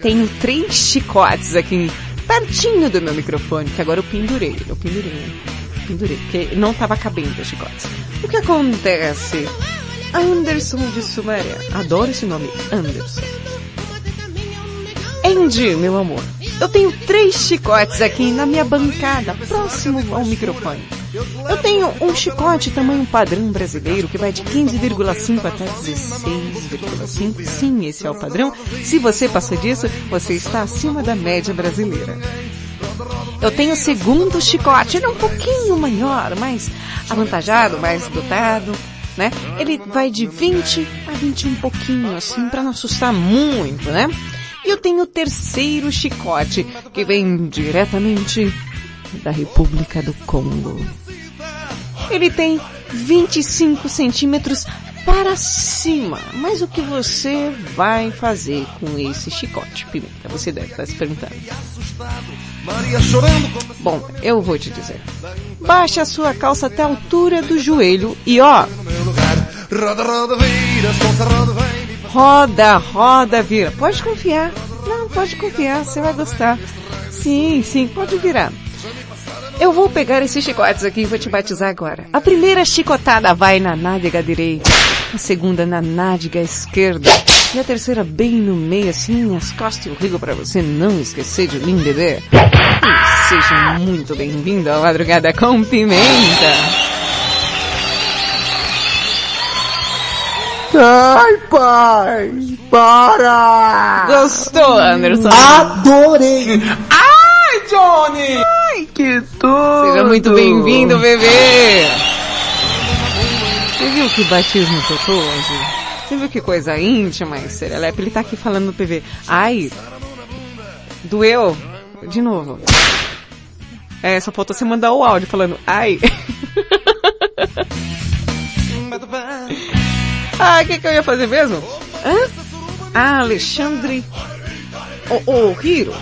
tenho três chicotes aqui pertinho do meu microfone, que agora eu pendurei, eu pendurei, pendurei, porque não estava cabendo os chicotes. O que acontece? Anderson de Sumaré, adoro esse nome, Anderson. Andy, meu amor, eu tenho três chicotes aqui na minha bancada, próximo ao microfone. Eu tenho um chicote tamanho padrão brasileiro que vai de 15,5 até 16,5. Sim, esse é o padrão. Se você passa disso, você está acima da média brasileira. Eu tenho o segundo chicote, ele é um pouquinho maior, mais avantajado, mais dotado, né? Ele vai de 20 a 21 um pouquinho, assim, para não assustar muito, né? E eu tenho o terceiro chicote, que vem diretamente da República do Congo. Ele tem 25 centímetros para cima. Mas o que você vai fazer com esse chicote, Pimenta? Você deve estar se perguntando. Bom, eu vou te dizer. Baixe a sua calça até a altura do joelho e ó. Roda, roda, vira. Pode confiar. Não, pode confiar, você vai gostar. Sim, sim, pode virar. Eu vou pegar esses chicotes aqui e vou te batizar agora. A primeira chicotada vai na nádega direita, a segunda na nádega esquerda e a terceira bem no meio, assim, as costas e o rigo para você não esquecer de mim, bebê. E seja muito bem-vindo à Madrugada com Pimenta. Ai, pai! Para! Gostou, Anderson? Adorei! Ai, Johnny! Que tudo! Seja muito bem-vindo, bebê! Você viu que batismo que eu tô hoje? Você viu que coisa íntima e serelepe? Ele tá aqui falando no PV. Ai, doeu? De novo. É, só faltou você mandar o áudio falando, ai. Ah, o que, que eu ia fazer mesmo? Hã? Ah, Alexandre... O, o Hiro.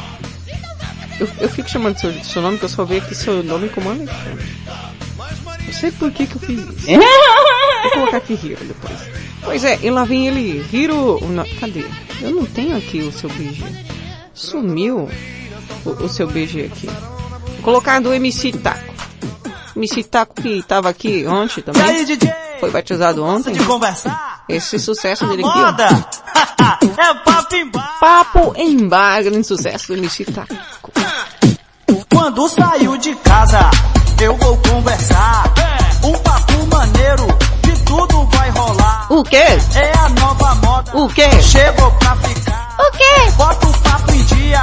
Eu, eu fico chamando seu, seu nome, que eu só vejo aqui seu nome como Alexandre. Não sei por que que eu fiz isso. Vou colocar aqui Hiro depois. Pois é, e lá vem ele, Hiro... Não, cadê? Eu não tenho aqui o seu BG. Sumiu o, o seu BG aqui. Vou colocar do MC Taco. MC Taco que tava aqui ontem também. Foi batizado ontem. Esse sucesso dele aqui, ó. é papo em bar. Papo em bar, grande sucesso do MC Taco. Quando saiu de casa, eu vou conversar. Um papo maneiro, de tudo vai rolar. O quê? É a nova moda. O quê? Chegou pra ficar. O quê? Bota o papo em dia,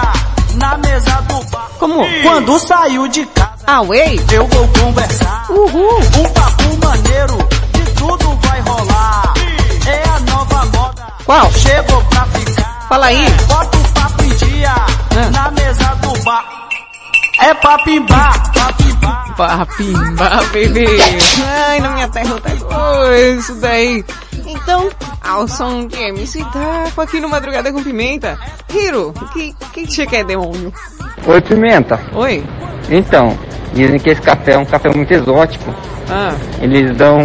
na mesa do bar. Como? Quando saiu de casa, Ah, wait. eu vou conversar. Uhul. Um papo maneiro, de tudo vai rolar. É nova moda. Qual? Chegou pra ficar. Fala aí. Bota o papo em dia, na mesa do bar. É papimbar, papimbar. Papimba, bebê. Ai, na minha terra tá oh, isso daí. Então, ao som de MC Taco aqui no Madrugada com Pimenta. Hiro, o que, que você quer, demônio? Oi, Pimenta. Oi? Então, dizem que esse café é um café muito exótico. Ah, Eles dão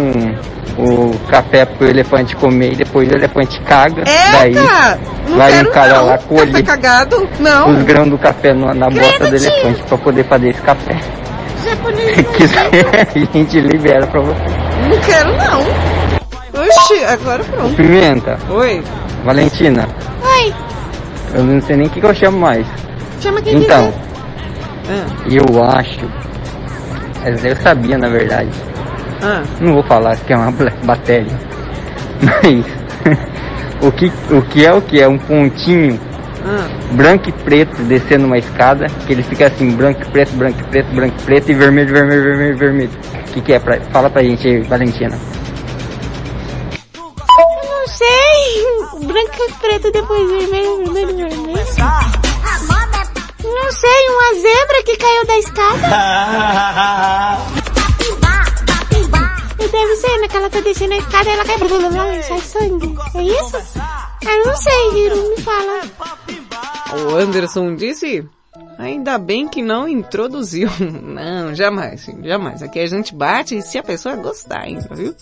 o café pro elefante comer e depois o elefante caga. daí Eca! Não vai quero um cara não. lá colher cagado? Não. os grãos do café no- na bota do tio. elefante pra poder fazer esse café. Japonês quiser, a gente libera pra você. Não quero não. Oxi, agora pronto. Pimenta, Oi? Valentina, Oi, eu não sei nem o que, que eu chamo mais. chama quem Então, quiser. Ah, eu acho. mas Eu sabia na verdade. ah. Não vou falar que é uma bactéria. Mas o que, o que é o que? É um pontinho Ah. branco e preto descendo uma escada, que ele fica assim, branco e preto, branco e preto, branco e preto e vermelho, vermelho, vermelho, vermelho. O que, que é? Pra, fala pra gente aí, Valentina. Depois vermelho, vermelho, vermelho. Não sei, uma zebra que caiu da escada. Deve ser, né? Que ela tá descendo a escada e ela cai sai sangue. É isso? Eu não sei, Hiro, me fala. O Anderson disse, ainda bem que não introduziu. Não, jamais, jamais. Aqui a gente bate se a pessoa gostar ainda, viu?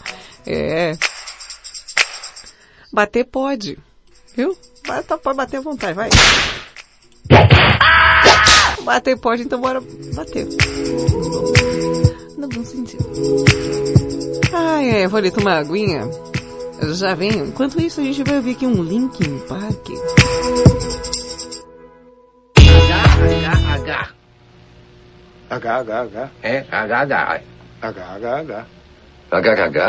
É. Bater pode, viu? Bata, pode bater à vontade, vai. Bater pode, então bora bater. No bom sentido. Ai, ai, vou ali tomar uma aguinha. Eu já venho. Enquanto isso, a gente vai ouvir aqui um Linkin Park. H. H, H, H. É, H, H. H, H, H. HHH.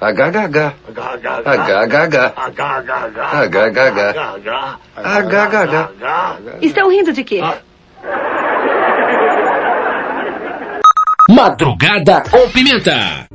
HHH. HHH. HHH. HHH. HHH. Estão rindo de quê? Madrugada com Pimenta.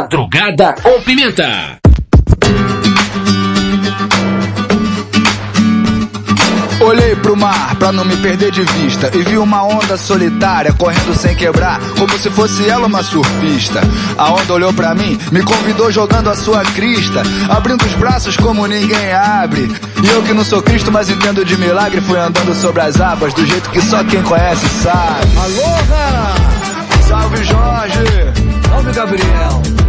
Madrugada com pimenta. Olhei pro mar pra não me perder de vista e vi uma onda solitária correndo sem quebrar, como se fosse ela uma surfista. A onda olhou pra mim, me convidou jogando a sua crista, abrindo os braços como ninguém abre. E eu que não sou Cristo, mas entendo de milagre, fui andando sobre as águas do jeito que só quem conhece sabe. Aloha! Salve Jorge! Salve Gabriel!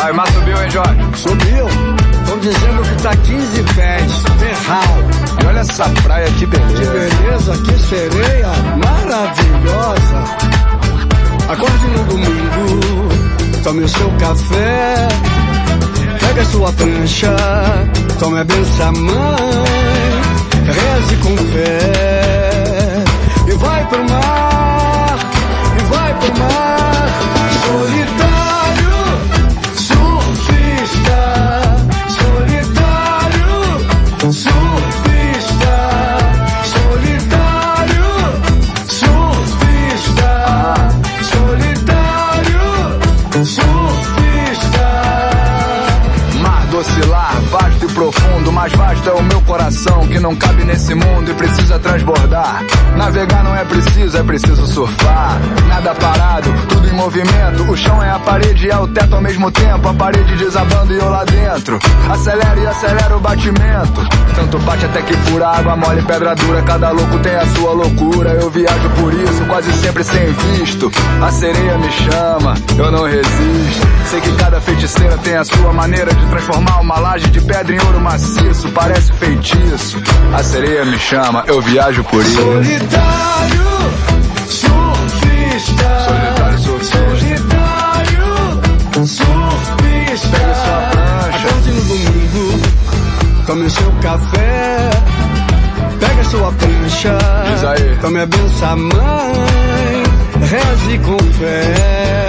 Aí, mas subiu, hein, Jorge? Subiu! Estão dizendo que tá 15 pés, terral. E olha essa praia, que beleza. Que beleza, que sereia maravilhosa. Acorde no domingo, tome o seu café, pega a sua prancha, tome a benção mãe, reze com fé e vai pro mar, e vai pro mar, que não cabe nesse mundo e precisa transbordar. Navegar não é preciso, é preciso surfar. Nada parado, tudo em movimento. O chão é a parede e é o teto ao mesmo tempo. A parede desabando e eu lá dentro. Acelera e acelera o batimento. Tanto bate até que fura água mole, pedra dura. Cada louco tem a sua loucura. Eu viajo por isso, quase sempre sem visto. A sereia me chama, eu não resisto. Sei que cada feiticeira tem a sua maneira de transformar uma laje de pedra em ouro maciço. Parece feitiço. A sereia me chama, eu viajo por isso. Solitário, surfista. Solitário, surfista. Solitário, surfista. Pegue sua prancha. Acorde no domingo, tome o seu café. Pega sua prancha. Diz aí. Tome a benção mãe. Reze com fé.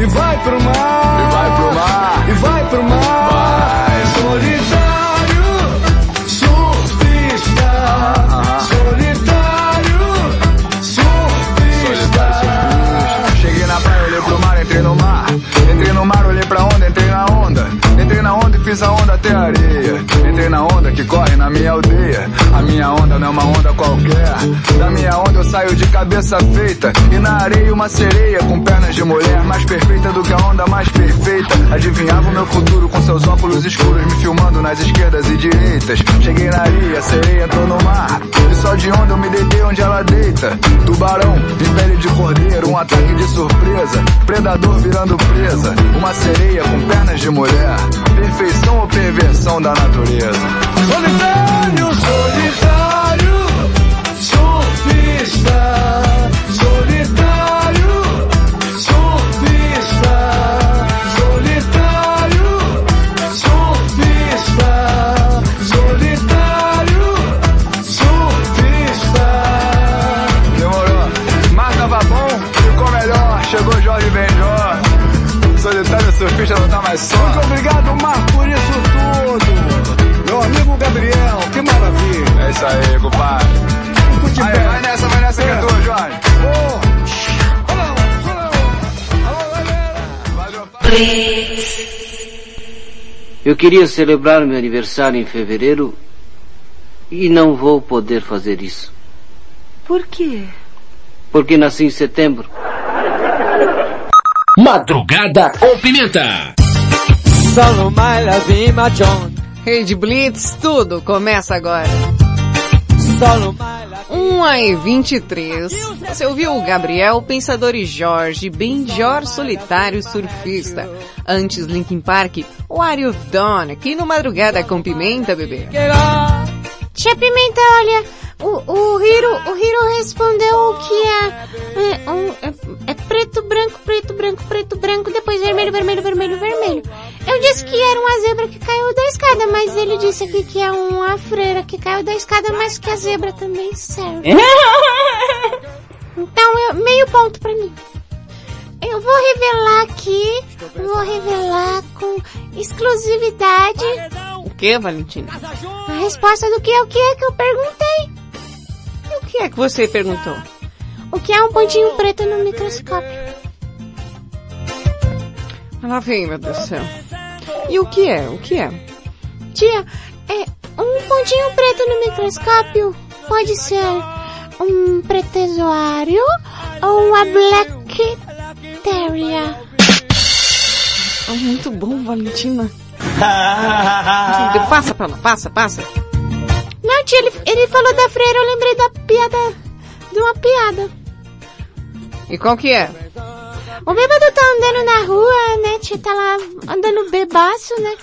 E vai pro mar. E vai pro mar. E vai pro mar. Vai. Solitário, surfista. Solitário, Solitário, surfista. Cheguei na praia, olhei pro mar, entrei no mar. Entrei no mar, olhei pra onda, entrei na onda. Entrei na onda e fiz a onda até a areia. Entrei na onda que corre na minha aldeia. Não é uma onda qualquer. Da minha onda eu saio de cabeça feita. E na areia uma sereia com pernas de mulher. Mais perfeita do que a onda mais perfeita. Adivinhava o meu futuro com seus óculos escuros. Me filmando nas esquerdas e direitas. Cheguei na areia, sereia entrou no mar. E só de onda eu me deitei onde ela deita. Tubarão em pele de cordeiro. Um ataque de surpresa. Predador virando presa. Uma sereia com pernas de mulher. Perfeição ou perversão da natureza? Solitário, solitário, Surfista não tá mais só. Muito obrigado, Mar, por isso tudo. Meu amigo Gabriel, que maravilha. É isso aí, compadre. Escute Aí, bem. vai nessa, vai nessa que é tua, Jorge. Eu queria celebrar meu aniversário em fevereiro e não vou poder fazer isso. Por quê? Porque nasci em setembro. Madrugada com pimenta. Solo my love my John. Rede Blitz, tudo começa agora. Solo 1 e 23. Você ouviu o Gabriel, Pensador e Jorge, Benjor Solitário Surfista. Antes Linkin Park, What You've Done, aqui no Madrugada com Pimenta, bebê. Tia Pimenta, olha, o, o Hiro, o Hiro respondeu que é, é, um- é- é preto, branco, preto, branco, preto, branco, depois vermelho, vermelho, vermelho, vermelho. Eu disse que era uma zebra que caiu da escada, mas ele disse aqui que é uma freira que caiu da escada, mas que a zebra também serve. Então, eu, meio ponto pra mim. Eu vou revelar aqui, vou revelar com exclusividade O que, Valentina? a resposta do que é o que é que eu perguntei. E o é que você perguntou? O que é um pontinho preto no microscópio? Lá vem, meu Deus do céu. E o que é? O que é? Tia, é um pontinho preto no microscópio pode ser um pretesuário ou uma black terrier. Oh, muito bom, Valentina. passa pra lá, passa, passa. Tia, ele, ele falou da freira, eu lembrei da piada, de uma piada. E qual que é? O bêbado tá andando na rua, né, tia, tá lá andando bebaço, né?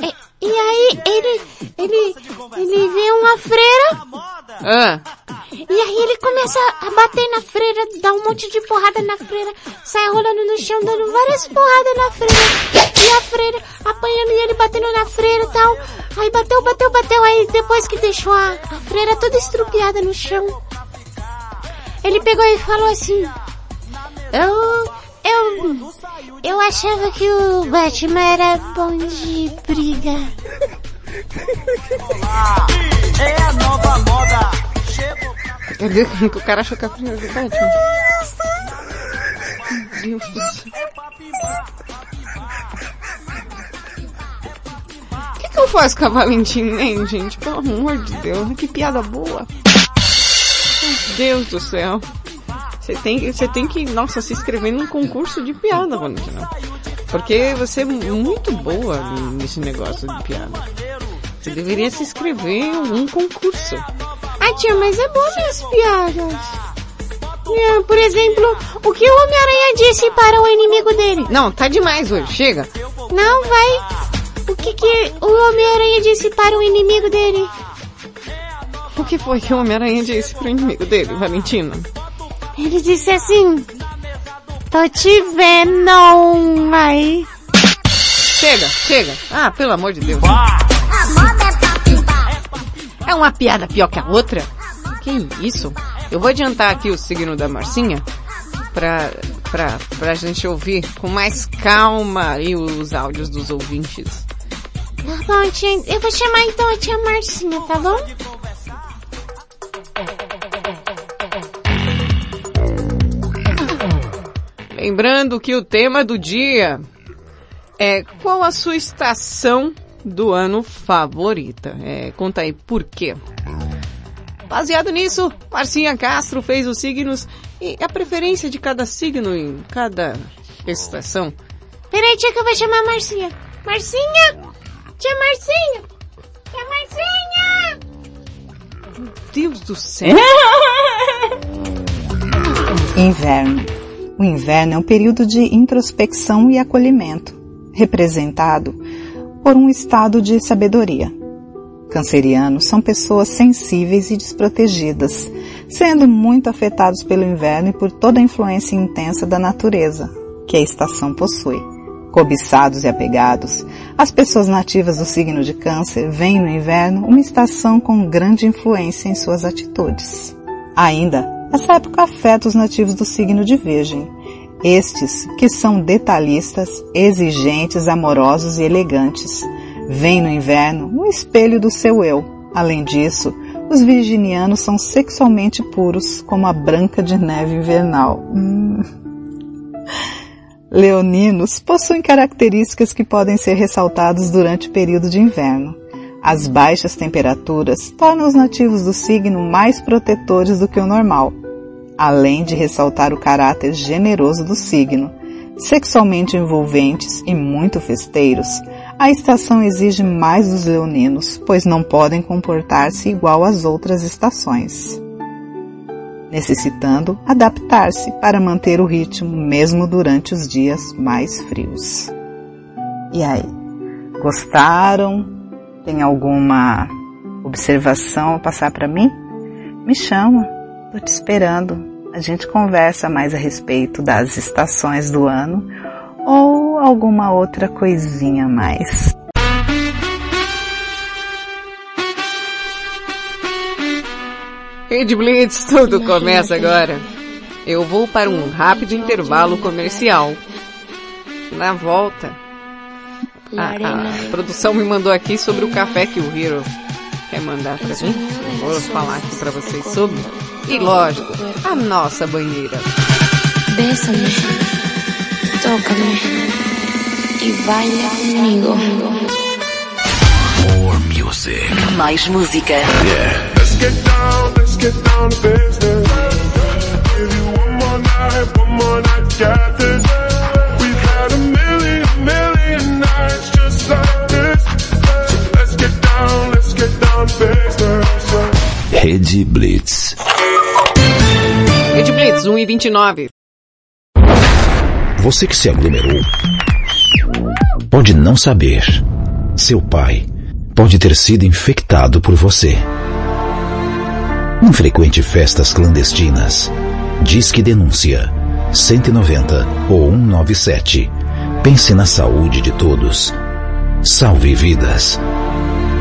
E, e aí ele, ele, ele vê uma freira. Ah. E aí ele começa a bater na freira, dá um monte de porrada na freira, sai rolando no chão, dando várias porradas na freira. E a freira apanhando e ele batendo na freira e tal. Aí bateu, bateu, bateu, aí depois que deixou a, a freira toda estrupiada no chão, ele pegou e falou assim, eu, eu, eu achava que o Batman era bom de briga. É a nova moda. Cadê que o cara achou que a freira do Batman? Meu Deus do céu. O que, que eu faço com a Valentina, hein, gente? Pelo amor de Deus, que piada boa. Meu Deus do céu. Você tem, você tem que, nossa, se inscrever num concurso de piada, Valentina. Porque você é muito boa nesse negócio de piada. Você deveria se inscrever em algum concurso. Ah, tia, mas é bom as piadas. É, por exemplo, o que o Homem-Aranha disse para o inimigo dele? Não, tá demais hoje, chega. Não, vai. O que que o Homem-Aranha disse para o inimigo dele? O que foi que o Homem-Aranha disse pro inimigo dele, Valentina? Ele disse assim, tô te vendo, aí. Chega, chega. Ah, pelo amor de Deus. É uma piada pior que a outra? Que isso? Eu vou adiantar aqui o signo da Marcinha pra, pra, pra gente ouvir com mais calma aí os áudios dos ouvintes. Tá bom, tia. Eu vou chamar então a tia Marcinha, tá bom? Lembrando que o tema do dia é qual a sua estação do ano favorita? É, conta aí por quê. Baseado nisso, Marcinha Castro fez os signos e a preferência de cada signo em cada estação. Peraí, tia, que eu vou chamar a Marcinha. Marcinha! Tia Marcinha! Tia Marcinha! Meu Deus do céu! Inverno. O inverno é um período de introspecção e acolhimento, representado por um estado de sabedoria. Cancerianos são pessoas sensíveis e desprotegidas, sendo muito afetados pelo inverno e por toda a influência intensa da natureza, que a estação possui. Cobiçados e apegados, as pessoas nativas do signo de câncer veem no inverno uma estação com grande influência em suas atitudes. Ainda, essa época afeta os nativos do signo de Virgem. Estes, que são detalhistas, exigentes, amorosos e elegantes, veem no inverno um espelho do seu eu. Além disso, os virginianos são sexualmente puros, como a branca de neve invernal. Hum. Leoninos possuem características que podem ser ressaltadas durante o período de inverno. As baixas temperaturas tornam os nativos do signo mais protetores do que o normal, além de ressaltar o caráter generoso do signo. Sexualmente envolventes e muito festeiros, a estação exige mais dos leoninos, pois não podem comportar-se igual às outras estações, necessitando adaptar-se para manter o ritmo mesmo durante os dias mais frios. E aí, gostaram? Tem alguma observação a passar para mim? Me chama, tô te esperando. A gente conversa mais a respeito das estações do ano ou alguma outra coisinha a mais. Rede Blitz, tudo começa agora. Eu vou para um rápido intervalo comercial. Na volta, a, a produção me mandou aqui sobre o café que o Hero Quer mandar pra mim? Vou falar aqui pra vocês sobre. E lógico, a nossa banheira. Bésame, tócame y baila conmigo. More music. Mais música. Yeah. Let's get down, let's get down to business. Give you one more night, one more night, got this. Rede Blitz. Rede Blitz 1 e 29. Você que se aglomerou pode não saber. Seu pai pode ter sido infectado por você. Não frequente festas clandestinas. Diz que denúncia 190 ou 197. Pense na saúde de todos. Salve vidas.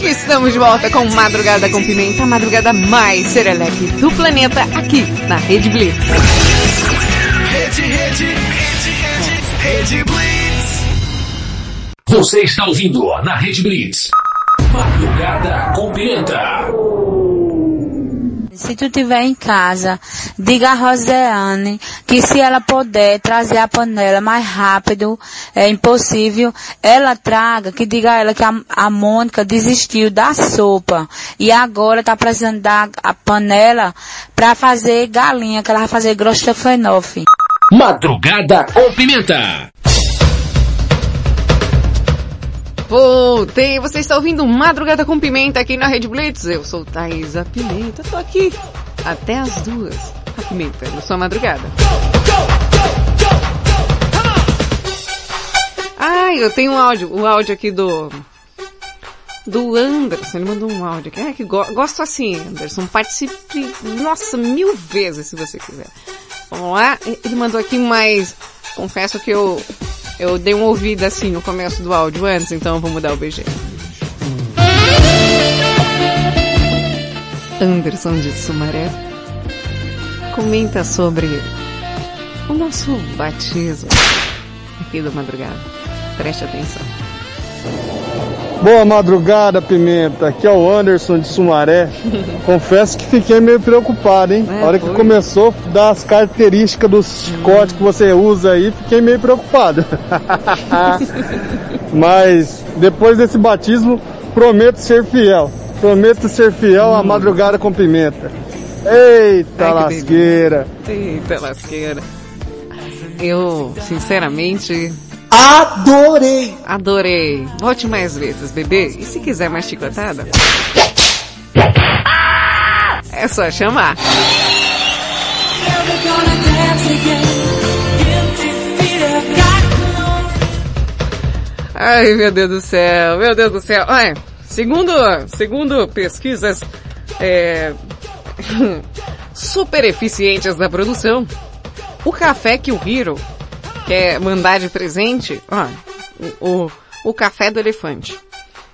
Estamos de volta com Madrugada com Pimenta, a madrugada mais serelepe do planeta, aqui na Rede Blitz. Rede, rede, rede, rede, rede Blitz. Você está ouvindo na Rede Blitz. Madrugada com Pimenta. Se tu tiver em casa, diga a Rosiane que se ela puder trazer a panela mais rápido, é impossível, ela traga, que diga a ela que a, a Mônica desistiu da sopa e agora tá precisando da a panela para fazer galinha, que ela vai fazer grostofenofe. Madrugada com Pimenta. Voltei, você está ouvindo Madrugada com Pimenta aqui na Rede Blitz. Eu sou Thaisa Pimenta, tô aqui até as duas. A Pimenta, na sua madrugada. Ai, eu tenho um áudio, o áudio aqui do do Anderson, ele mandou um áudio aqui. É que go gosto assim, Anderson, participe, nossa, mil vezes se você quiser. Vamos lá, ele mandou aqui, mas confesso que eu eu dei um ouvido assim no começo do áudio antes, então vou mudar o BG. Anderson de Sumaré comenta sobre o nosso batismo aqui da madrugada. Preste atenção. Boa madrugada, Pimenta. Aqui é o Anderson de Sumaré. Confesso que fiquei meio preocupado, hein? É, a hora que foi. começou a dar as características do chicote que você usa aí, fiquei meio preocupado. Mas depois desse batismo, prometo ser fiel. Prometo ser fiel à madrugada com pimenta. Eita Ai, que lasqueira! Eita lasqueira. Eu, sinceramente, Adorei! adorei. Volte mais vezes, bebê. E se quiser mais chicotada, é só chamar. Ai, meu Deus do céu, meu Deus do céu. Olha, segundo, segundo pesquisas é, super eficientes da produção, o café que o Hiro quer mandar de presente, ó, o, o, café do elefante.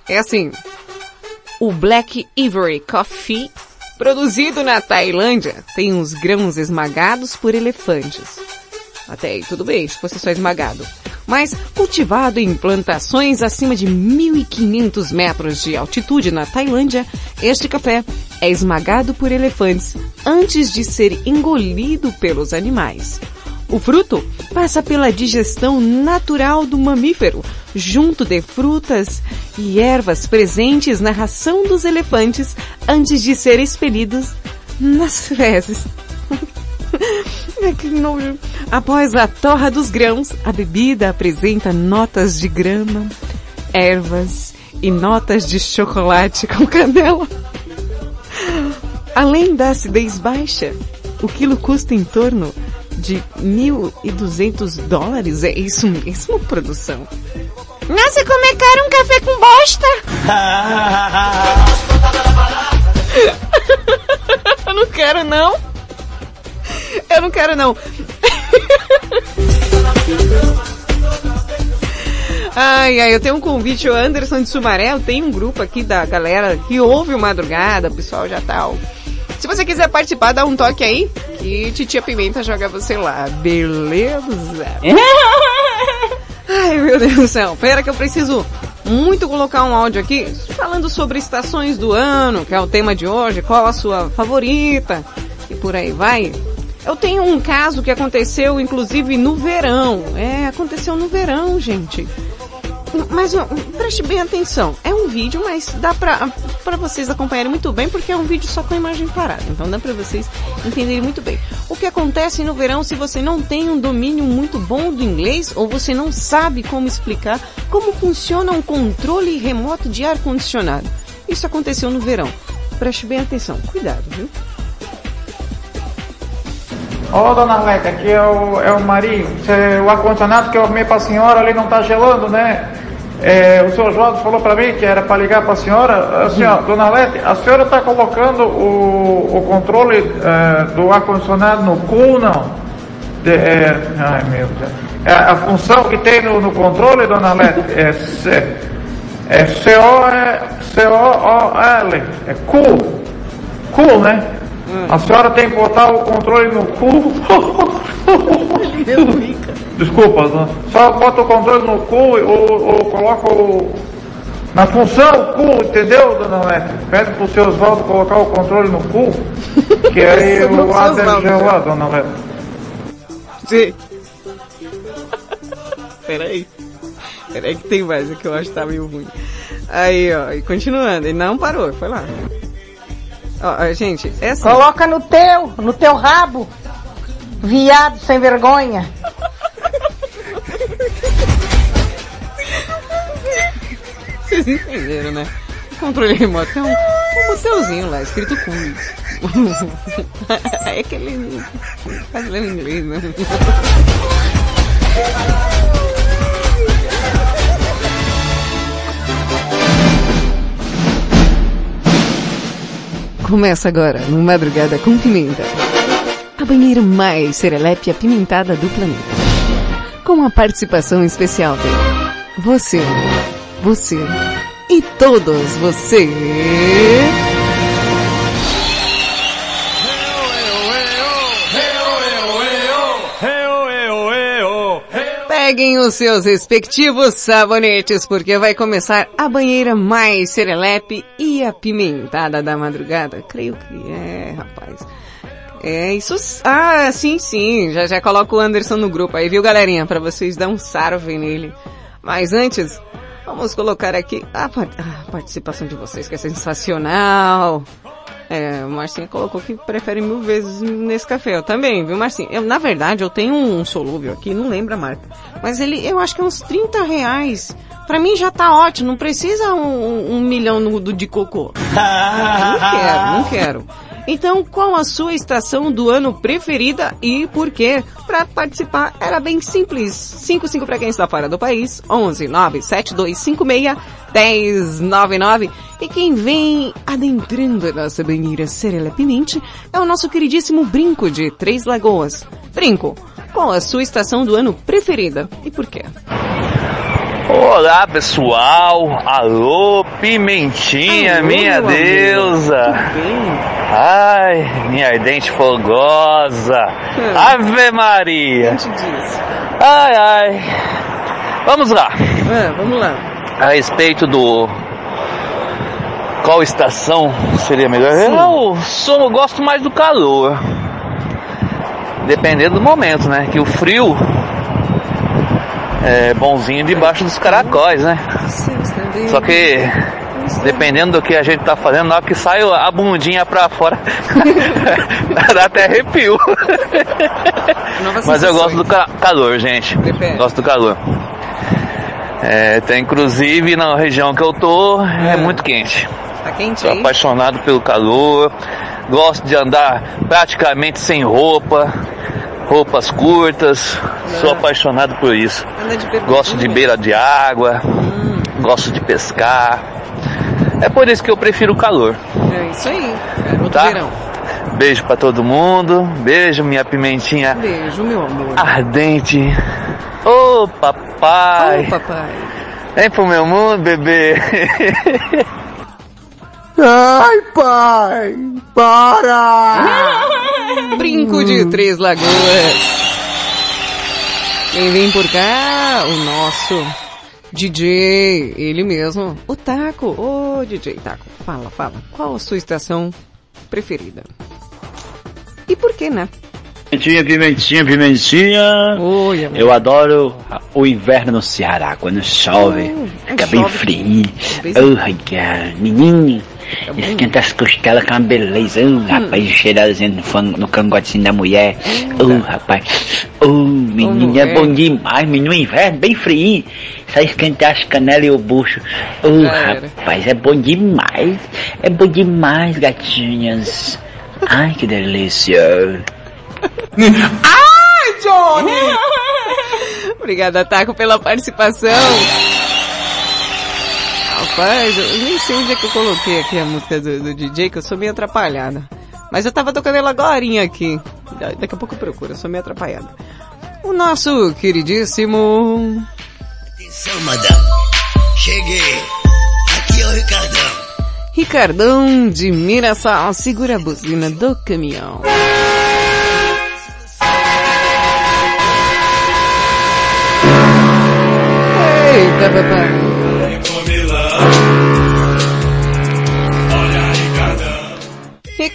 É assim, o Black Ivory Coffee, produzido na Tailândia, tem uns grãos esmagados por elefantes. Até aí, tudo bem, se fosse só esmagado. Mas cultivado em plantações acima de 1.500 metros de altitude na Tailândia, este café é esmagado por elefantes antes de ser engolido pelos animais. O fruto passa pela digestão natural do mamífero, junto de frutas e ervas presentes na ração dos elefantes antes de ser expelidos nas fezes. que nojo. Após a torra dos grãos, a bebida apresenta notas de grama, ervas e notas de chocolate com canela. Além da acidez baixa, o quilo custa em torno de 1.200 dólares. É isso mesmo, produção? Nossa, como é caro um café com bosta! Eu não quero não. Eu não quero não. Ai, ai, eu tenho um convite, o Anderson de Sumaré, eu tenho um grupo aqui da galera que ouve o Madrugada, o pessoal já tá... Se você quiser participar, dá um toque aí, que Titia Pimenta joga você lá, beleza? Ai, meu Deus do céu, pera que eu preciso muito colocar um áudio aqui falando sobre estações do ano, que é o tema de hoje, qual a sua favorita e por aí vai. Eu tenho um caso que aconteceu inclusive no verão. É, aconteceu no verão, gente. Mas preste bem atenção. É um vídeo, mas dá pra, pra vocês acompanharem muito bem, porque é um vídeo só com a imagem parada. Então dá pra vocês entenderem muito bem. O que acontece no verão se você não tem um domínio muito bom do inglês, ou você não sabe como explicar como funciona um controle remoto de ar-condicionado. Isso aconteceu no verão. Preste bem atenção. Cuidado, viu? Ô dona Arlete, aqui é o, é o Marinho. O ar-condicionado que eu arrumei pra senhora ali não tá gelando, né? É, o senhor Jorge falou pra mim que era pra ligar senhora. Assim, ó, dona Arlete, a senhora tá colocando o, o controle é, do ar-condicionado no cool, não? De, é, ai meu Deus. É, a função que tem no, no controle, dona Arlete, é, C, é C-O-O-L. É cool. Cool, né? A senhora tem que botar o controle no cu. Desculpa, não. só bota o controle no cu ou, ou coloca o. Na função cu, entendeu, dona Lete? Pede pro seu Oswaldo colocar o controle no cu. Que aí o deve Oswaldo. gelar, dona Lete. Sim. Peraí. Peraí que tem mais, é que eu acho que tá meio ruim. Aí, ó, e continuando, ele não parou, foi lá. Ó, gente, essa... Coloca no teu, no teu rabo. Viado sem vergonha. Vocês entenderam, né? O controle remoto é um, um botãozinho lá, escrito com. é aquele. Faz ler inglês, né? Começa agora, no Madrugada com Pimenta. A banheira mais serelepe apimentada do planeta. Com a participação especial de você, você e todos você. Peguem os seus respectivos sabonetes, porque vai começar a banheira mais serelepe e apimentada da madrugada. Creio que é, rapaz. É isso. Ah, sim, sim. Já já coloco o Anderson no grupo aí, viu, galerinha? Pra vocês dar um sarve nele. Mas antes, vamos colocar aqui a, par- a participação de vocês, que é sensacional. É, o Marcinho colocou que prefere mil vezes nesse café. Eu também, viu, Marcinho? Eu, na verdade, eu tenho um solúvel aqui, não lembro a marca. Mas ele, eu acho que é uns 30 reais. Pra mim já tá ótimo, não precisa um, um milhão no, do de cocô. Não quero, não quero. Então, qual a sua estação do ano preferida e por quê? Para participar era bem simples. 55 para quem está fora do país, 11 97256 1099. E quem vem adentrando a nossa banheira serelepemente é o nosso queridíssimo Brinco de Três Lagoas. Brinco, qual a sua estação do ano preferida e por quê? Olá pessoal, alô Pimentinha, Alô, minha deusa. Ai, minha ardente fogosa. Hum. Ave Maria. Ai, ai. Vamos lá. Ah, vamos lá. A respeito do. Qual estação seria melhor? Sim. Eu sou, eu gosto mais do calor. Dependendo do momento, né? Que o frio é bonzinho debaixo dos caracóis, né? Só que dependendo do que a gente tá fazendo, na hora que sai a bundinha pra fora, dá até arrepio. Mas eu gosto do ca- calor, gente. Gosto do calor. É, tem, inclusive na região que eu tô é muito quente. Tá quente Sou apaixonado pelo calor. Gosto de andar praticamente sem roupa, roupas curtas. Sou apaixonado por isso. De. Gosto de beira de água. Gosto de pescar. É por isso que eu prefiro o calor. É isso aí. Garoto Tá? verão. Beijo pra todo mundo. Beijo, minha pimentinha Beijo, meu amor. ardente. Ô papai. Ô, papai. Vem pro meu mundo, bebê. Ai, pai, para! Brinco de Três Lagoas. Quem vem por cá, o nosso DJ, ele mesmo, o Taco. Ô, DJ Taco, fala, fala. Qual a sua estação preferida? E por que, né? Pimentinha, pimentinha, pimentinha. Oi, amor. Eu adoro o inverno no Ceará, quando chove, fica bem chove. frio. Pois Oh, rapaz, menino, esquenta as costelas com uma beleza. Oh, rapaz, cheirazinho no, fang- no cangotinho da mulher. Oh, rapaz, oh, menino, é bom demais, menino, inverno bem frio. Só esquentar as canelas e o bucho. Oh, Já era. rapaz, é bom demais. É bom demais, gatinhas. Ai, que delícia. Ai, Johnny! Obrigada, Taco, pela participação. Rapaz, eu nem sei onde é que eu coloquei aqui a música do, do DJ, que eu sou meio atrapalhada. Mas eu tava tocando ela agorinha aqui. Da- Daqui a pouco eu procuro, eu sou meio atrapalhada. O nosso queridíssimo... Atenção, madame. Cheguei. Aqui é o Ricardão. Ricardão de Mirassol, segura a buzina do caminhão. Eita, papai.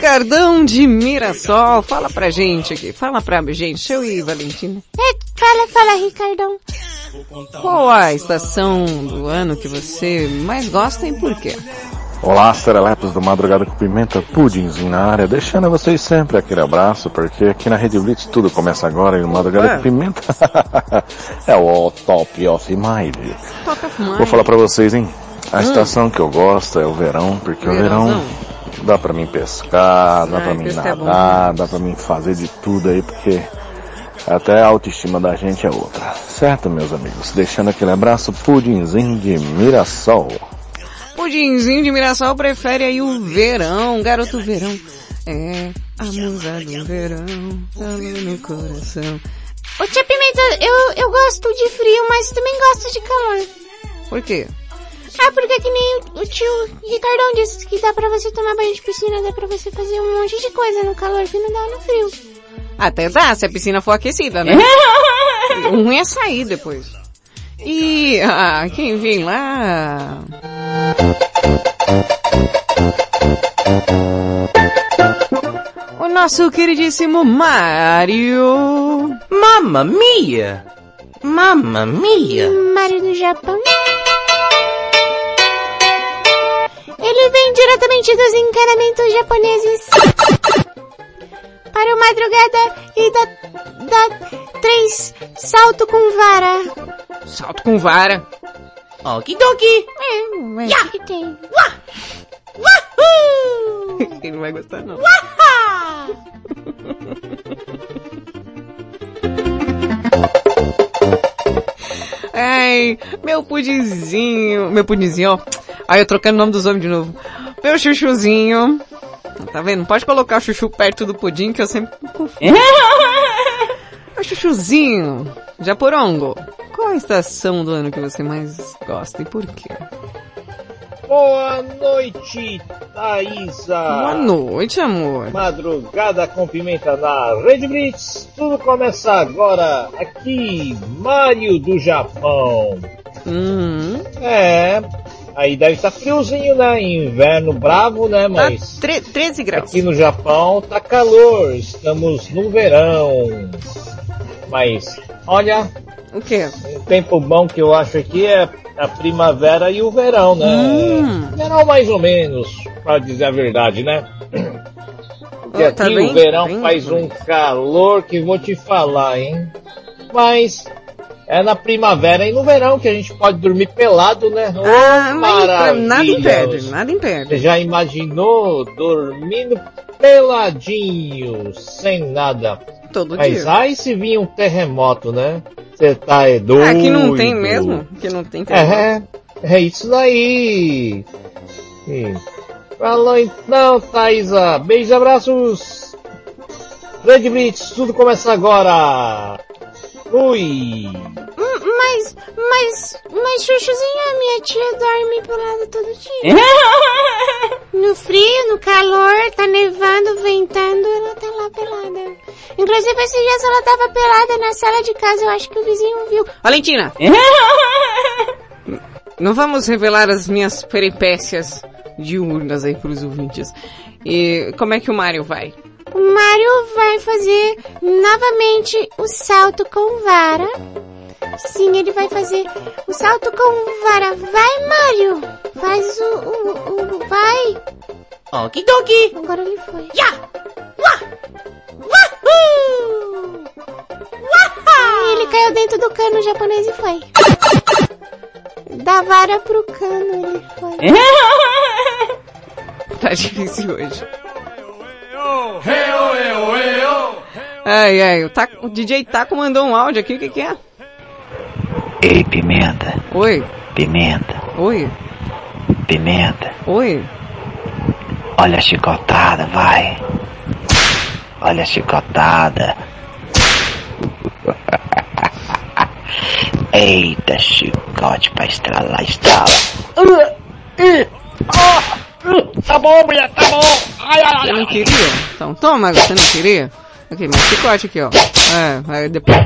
Ricardão de Mirassol, fala pra gente aqui, fala pra gente, eu e Valentina. É, fala, fala, Ricardão. Qual a estação do ano que você mais gosta e por quê? Olá, serelepos do Madrugada com Pimenta, pudinzinho na área, deixando vocês sempre aquele abraço, porque aqui na Rede Blitz tudo começa agora e no Madrugada Ué. com Pimenta é o top of mind. Top of mind. Vou falar pra vocês, hein? A Hum. estação que eu gosto é o verão, porque o verão dá pra mim pescar, dá Ai, pra mim é nadar, dá pra mim fazer de tudo aí, porque até a autoestima da gente é outra. Certo, meus amigos? Deixando aquele abraço, pudinzinho de Mirassol. Pudinzinho de Mirassol prefere aí o verão, garoto verão. É, a musa do verão, calor no coração. Ô tia Pimenta, eu, eu gosto de frio, mas também gosto de calor. Por quê? Ah, porque que nem o, o tio Ricardão disse que dá pra você tomar banho de piscina, dá pra você fazer um monte de coisa no calor que não dá no frio. Até dá, se a piscina for aquecida, né? o ruim é sair depois. E, ah, quem vem lá? O nosso queridíssimo Mario. Mamma mia! Mamma mia! Mario do Japão. Ele vem diretamente dos encanamentos japoneses. Para o madrugada e da, da três salto com vara. Salto com vara. Okidoki! É, ué, Ya! que tem. Wahoo! Ele não vai gostar não. Waha! Ai, meu pudinzinho, meu pudinzinho, ó. Aí eu trocando o nome dos homens de novo. Meu chuchuzinho. Tá vendo? Não pode colocar o chuchu perto do pudim que eu sempre confundo. meu chuchuzinho. Japorongo. Qual a estação do ano que você mais gosta e por quê? Boa noite, Thaísa. Boa noite, amor. Madrugada com pimenta na Rede Blitz. Tudo começa agora. Aqui, Mário do Japão. Uhum. É, aí deve estar friozinho, né? Inverno bravo, né? Mas Tá tre 13 graus. aqui no Japão tá calor. Estamos no verão. Mas, olha, O quê? um tempo bom que eu acho aqui é a primavera e o verão, né? Hum. Verão mais ou menos, pra dizer a verdade, né? Porque Oh, tá aqui bem- o verão bem faz um calor que vou te falar, hein? Mas é na primavera e no verão que a gente pode dormir pelado, né? Oh, Ah, mas nada maravilha. impede, nada impede. Você já imaginou dormindo peladinho, sem nada? Todo Mas dia. ai se vir um terremoto, né? Você tá é doido. Ah, que não tem mesmo? Que não tem É, é isso daí. Sim. Falou então, Thaisa. Beijos e abraços. Red Blitz, tudo começa agora. Hum, Mas, mas, mas, Chuchuzinho, a minha tia dorme pelada todo dia. no frio, no calor, tá nevando, ventando, ela tá lá pelada. Inclusive, esses dias ela tava pelada na sala de casa, eu acho que o vizinho viu. Valentina! Não vamos revelar as minhas peripécias diurnas aí pros ouvintes. E como é que o Mario vai? O Mario vai fazer novamente o salto com vara. Sim, ele vai fazer o salto com vara. Vai, Mario! Faz o... o, o vai! Okidoki! Agora ele foi. Wah! Wahoo! Wah! Ele caiu dentro do cano japonês e foi. Da vara pro cano ele foi. Tá difícil hoje. Ai, ai, o, Taco- o DJ Taco mandou um áudio aqui, o que que é? Ei, Pimenta, Oi, Pimenta, oi, Pimenta. oi. Olha a chicotada, vai. Olha a chicotada. Eita, chicote pra estralar, estrala. Tá bom, mulher, tá bom. Ai, ai, Você não queria? Então toma, você não queria? Ok, mas chicote aqui, ó. É, aí depois...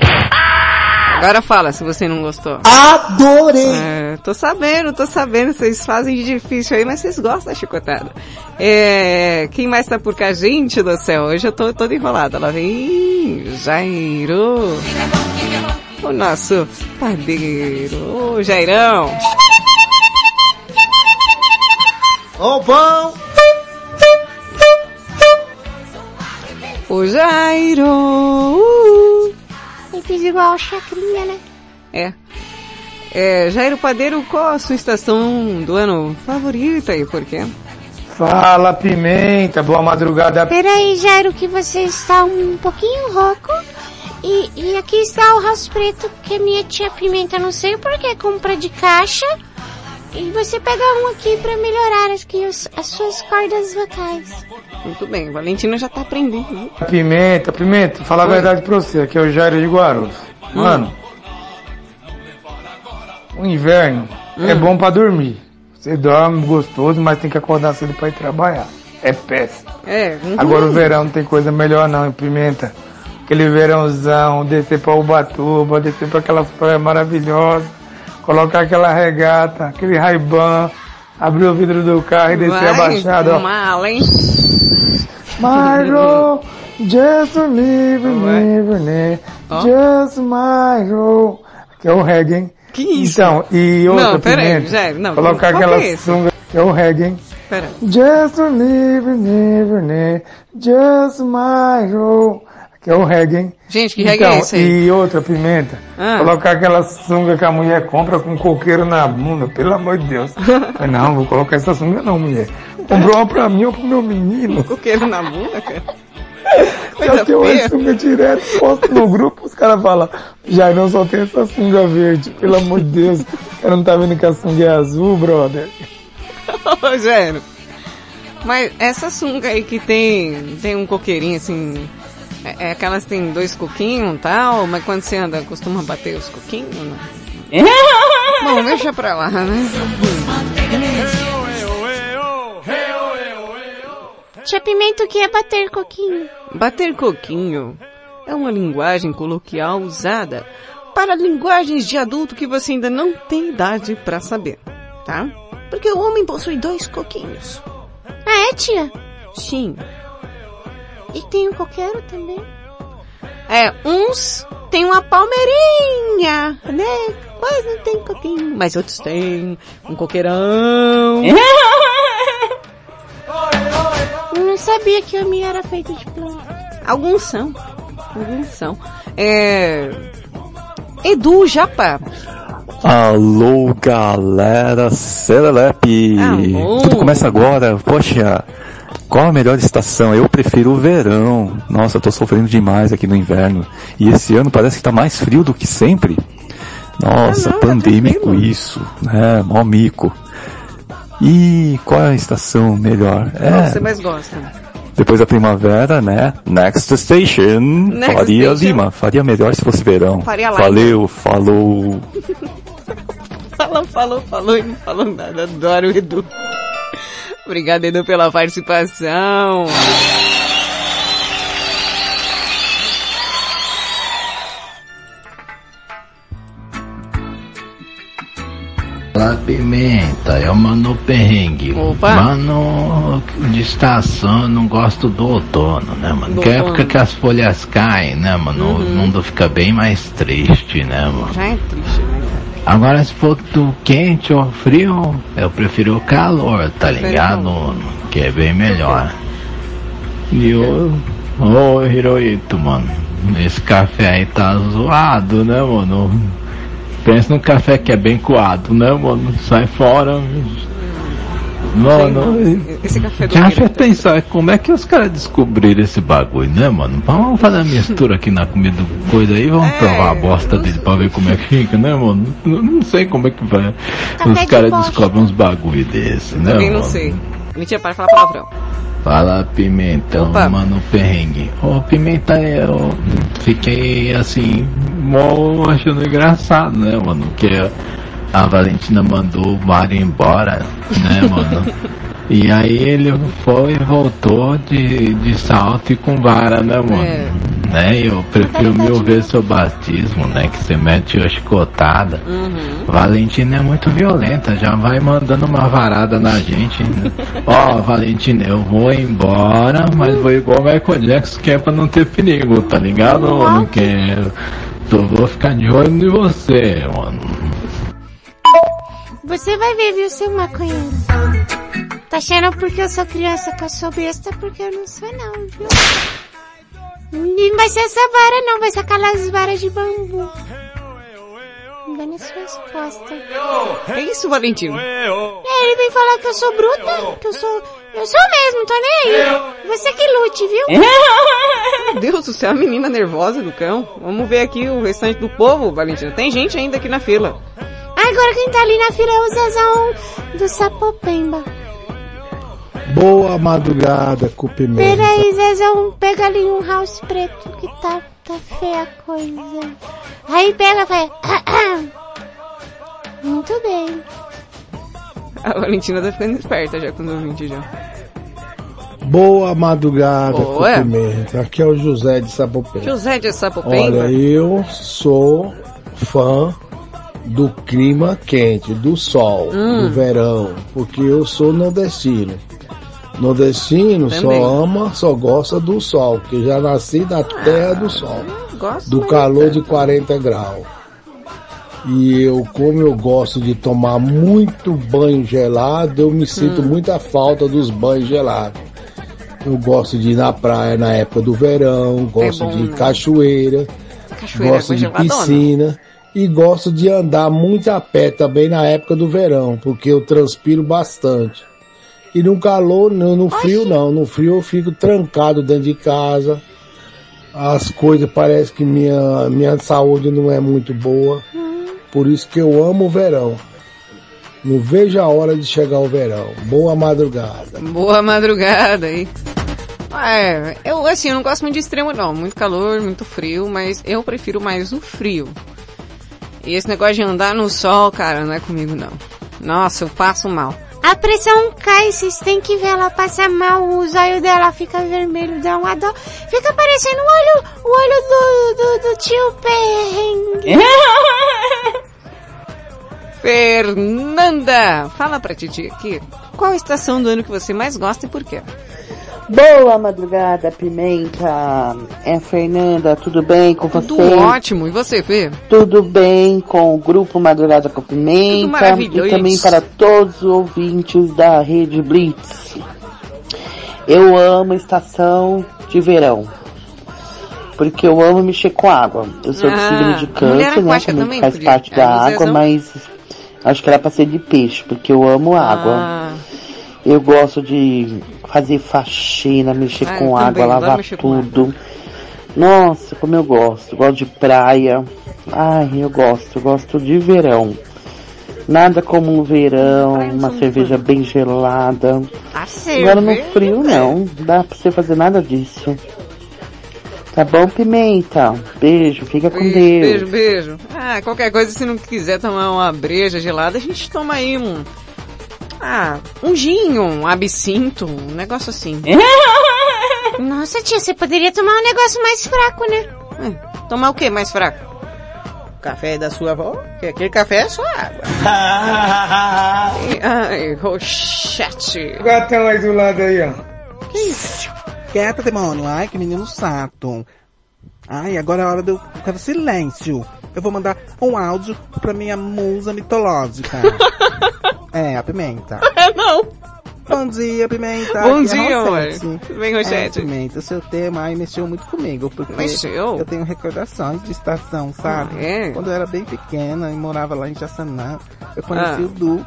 Agora fala se você não gostou. Adorei! É, tô sabendo, tô sabendo, vocês fazem de difícil aí, mas vocês gostam da chicotada. É, quem mais tá por cá? Gente do céu, hoje eu tô toda enrolada. Lá vem Jairo. O nosso padeiro. Ô, Jairão. Ô, bom! O Jairo. Uh. Ele fez igual chacrinha, né? É. É, Jairo Padeiro, qual a sua estação do ano favorita e por quê? Fala, Pimenta, boa madrugada. Peraí, Jairo, que você está um pouquinho rouco. E, e aqui está o rosto preto que a minha tia Pimenta, não sei porquê, compra de caixa. E você pega um aqui pra melhorar aqui os- as suas cordas vocais. Muito bem, Valentina já tá aprendendo. viu? Pimenta, Pimenta, falar a verdade pra você, aqui é o Jairo de Guarulhos. Hum. Mano, o inverno é Hum. bom pra dormir. Você dorme gostoso, mas tem que acordar cedo pra ir trabalhar. É péssimo. É, uhum. Agora o verão não tem coisa melhor não, hein, Pimenta. Aquele verãozão, descer pra Ubatuba, descer pra aquelas praias maravilhosas, colocar aquela regata, aquele raiban, abrir o vidro do carro e descer abaixado, ó. mala, hein? My road, just me, me, me, just my road. Que é o reggae, hein? Que isso? Então, e outra Não, pera aí, pimenta, Jair, não, colocar aquela é sunga, que é o reggae, hein? Pera. Just me, me, me, just my road. Que é o reggae, hein? Gente, que reggae então, é esse aí? E outra pimenta, Ah. colocar aquela sunga que a mulher compra com coqueiro na bunda, pelo amor de Deus. Falei, não, vou colocar essa sunga não, mulher. Comprou uma pra mim ou pro meu menino. Coqueiro na bunda, cara. Já Coisa tem uma sunga direto, posto no grupo, os caras falam, já não só tem essa sunga verde, pelo amor de Deus. O cara não tá vendo que a sunga é azul, brother. Ô, Jairo. Mas essa sunga aí que tem, tem um coqueirinho assim, é, é aquelas que tem dois coquinhos e tal, mas quando você anda, costuma bater os coquinhos, né? Bom, deixa pra lá, né? Tia Pimenta, o que é bater coquinho? Bater coquinho é uma linguagem coloquial usada para linguagens de adulto que você ainda não tem idade para saber, tá? Porque o homem possui dois coquinhos. Ah, é, tia? Sim, e tem um coqueiro também? É, uns tem uma palmeirinha, né? Quase não tem coquinho. Mas outros têm um coqueirão. Eu não sabia que o homem era feito de planta. Alguns são. Alguns são. É... Edu Japa. Alô, galera, Serelepe! Alô. Tudo começa agora. Poxa, qual a melhor estação? Eu prefiro o verão. Nossa, tô sofrendo demais aqui no inverno. E esse ano parece que tá mais frio do que sempre. Nossa, Ah, não, tá pandêmico isso, né? Mó mico. E qual é a estação melhor? Qual É, você mais gosta? depois da primavera, né? Next Station. Next Faria Station. Lima. Faria melhor se fosse verão. Faria Lima. Valeu, falou. Falou, falou, falou e não falou nada. Adoro o Edu. Obrigado, Edu, pela participação. Fala pimenta, é o Mano Perrengue. Opa. Mano, de estação não gosto do outono, né, mano? Do Que é época que as folhas caem, né, mano? O Uhum. mundo fica bem mais triste, né, mano? Já é triste, né? Agora se for do quente ou frio, eu prefiro o calor, tá ligado? Que é bem melhor. E o. Ô Hirohito, mano. Esse café aí tá zoado, né, mano? Pensa num café que é bem coado, né, mano? Sai fora. Mano, Esse café do Guilherme. fez pensar como é que os caras descobriram esse bagulho, né, mano? Vamos fazer a mistura aqui na comida do coisa aí, vamos provar a bosta dele pra ver como é que fica, né, mano? Eu não sei como é que vai. Os de caras bosta. descobrem uns bagulho desse, né, Também não mano? sei. Mentira, para de falar palavrão. Fala pimentão, Opa. mano, perrengue. Ô pimenta, eu fiquei assim, mó achando engraçado, né, mano? Que a Valentina mandou o Mário embora, né, mano? E aí ele foi e voltou de, de salto e com vara, né, mano? É. Né? Eu prefiro mil vezes seu batismo, né? Que você mete a chicotada. Uhum. Valentina é muito violenta, já vai mandando uma varada na gente. né? Ó, Valentina, eu vou embora, mas vou igual o Michael Jackson, que é pra não ter perigo, tá ligado? Não quero. Eu vou ficar de olho em você, mano. Você vai ver, viu, seu maconheiro? Tá achando porque eu sou criança que eu sou besta, porque eu não sou não, viu? Não vai ser essa vara não, vai ser aquelas varas de bambu. Vai nas suas costas. É isso, Valentino? É, ele vem falar que eu sou bruta, que eu sou... Eu sou mesmo, tô nem aí. Você que lute, viu? Meu Deus do céu, a menina nervosa do cão. Vamos ver aqui o restante do povo, Valentina. Tem gente ainda aqui na fila. Agora quem tá ali na fila é o Zezão do Sapopemba. Boa madrugada, Cupimenta. Pera aí, Zezão, pega ali um house preto que tá, tá feia a coisa. Aí pega, faz... Muito bem. A Valentina tá ficando esperta já com o ouvinte já. Boa madrugada, Boa. Cupimenta. Aqui é o José de Sapopemba. José de Sapopemba. Olha, eu sou fã do clima quente, do sol, Hum. do verão, porque eu sou nordestino. Nordestino Também. só ama, só gosta do sol, porque já nasci na terra do sol, Gosto do muito. calor de 40 graus. E eu, como eu gosto de tomar muito banho gelado, eu me sinto Hum. muita falta dos banhos gelados. Eu gosto de ir na praia na época do verão, gosto É bom, de né? cachoeira, Cachoeira gosto é de geladona. piscina e gosto de andar muito a pé também na época do verão, porque eu transpiro bastante. E no calor, no, no frio não, no frio eu fico trancado dentro de casa. As coisas parece que minha minha saúde não é muito boa. Por isso que eu amo o verão. Não vejo a hora de chegar o verão. Boa madrugada. Boa madrugada aí. É, eu assim, eu não gosto muito de extremo não, muito calor, muito frio, mas eu prefiro mais o frio. E esse negócio de andar no sol, cara, não é comigo não. Nossa, eu passo mal. a pressão cai, vocês têm que ver, ela passa mal, o zóio dela fica vermelho, dá uma dor, fica parecendo o olho, o olho do, do, do tio Perrengue. Fernanda, fala pra Titi aqui. Qual a estação do ano que você mais gosta e por quê? Boa madrugada, Pimenta. É Fernanda, tudo bem com você? Tudo ótimo. E você, Fê? Tudo bem com o grupo Madrugada com Tudo Pimenta maravilhoso. e também para todos os ouvintes da Rede Blitz. Eu amo estação de verão. Porque eu amo mexer com água. Eu sou Ah, de signo de câncer, né? Também também faz parte da água, Zezão? mas acho que era pra ser de peixe, porque eu amo água. Ah, Eu gosto de fazer faxina, mexer Ah, com água, lavar com tudo. Nossa, como eu gosto. Gosto de praia. Ai, eu gosto. Gosto de verão. Nada como um verão, uma cerveja bem gelada. Agora no frio não, dá pra você fazer nada disso. Tá bom, Pimenta? Beijo, fica com Beijo, Deus. beijo, beijo. Ah, qualquer coisa, se não quiser tomar uma breja gelada, a gente toma aí um... Ah, um ginho, um absinto, um negócio assim. Nossa, tia, você poderia tomar um negócio mais fraco, né? É, tomar o que mais fraco? Café da sua avó? Que aquele café é só água. Ai, rochete. Gatão aí do lado aí, ó. Que isso? Quieta, demônio. Ai, que menino sato. Ai, agora é a hora do... Quero silêncio. Eu vou mandar um áudio pra minha musa mitológica. é, a Pimenta. É, não. Bom dia, Pimenta. Bom Aqui dia, amor. Tudo bem, Rossete? É, Pimenta, o seu tema aí mexeu muito comigo, porque Mexeu? eu tenho recordações de estação, sabe? Ah, é? Quando eu era bem pequena e morava lá em Jaçanã, eu conheci Ah. o Du.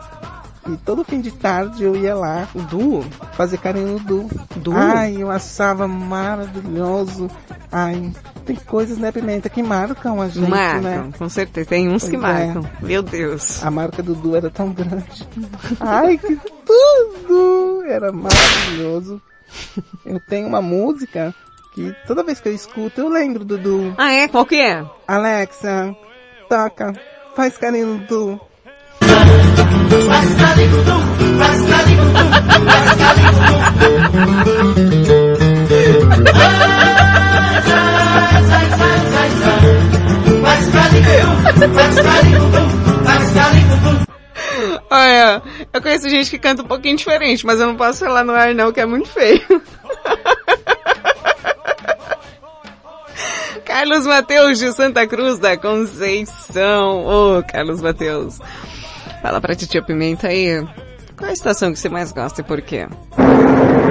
E todo fim de tarde eu ia lá, o Du, fazer carinho no Du. Du? Ai, eu achava maravilhoso. Ai, tem coisas, né, Pimenta, que marcam a gente, marcam, né? com certeza. Tem uns que Pois é. marcam. Meu Deus. A marca do Du era tão grande. Ai, que tudo! Era maravilhoso. Eu tenho uma música que toda vez que eu escuto eu lembro do Du. Ah, é? Qual que é? Alexa, toca, faz carinho no Du. Olha, eu conheço gente que canta um pouquinho diferente, mas eu não posso falar no ar não, que é muito feio. Carlos Mateus de Santa Cruz da Conceição. Ô, Carlos Mateus. Fala pra titia Pimenta aí. Qual é a estação que você mais gosta e por quê?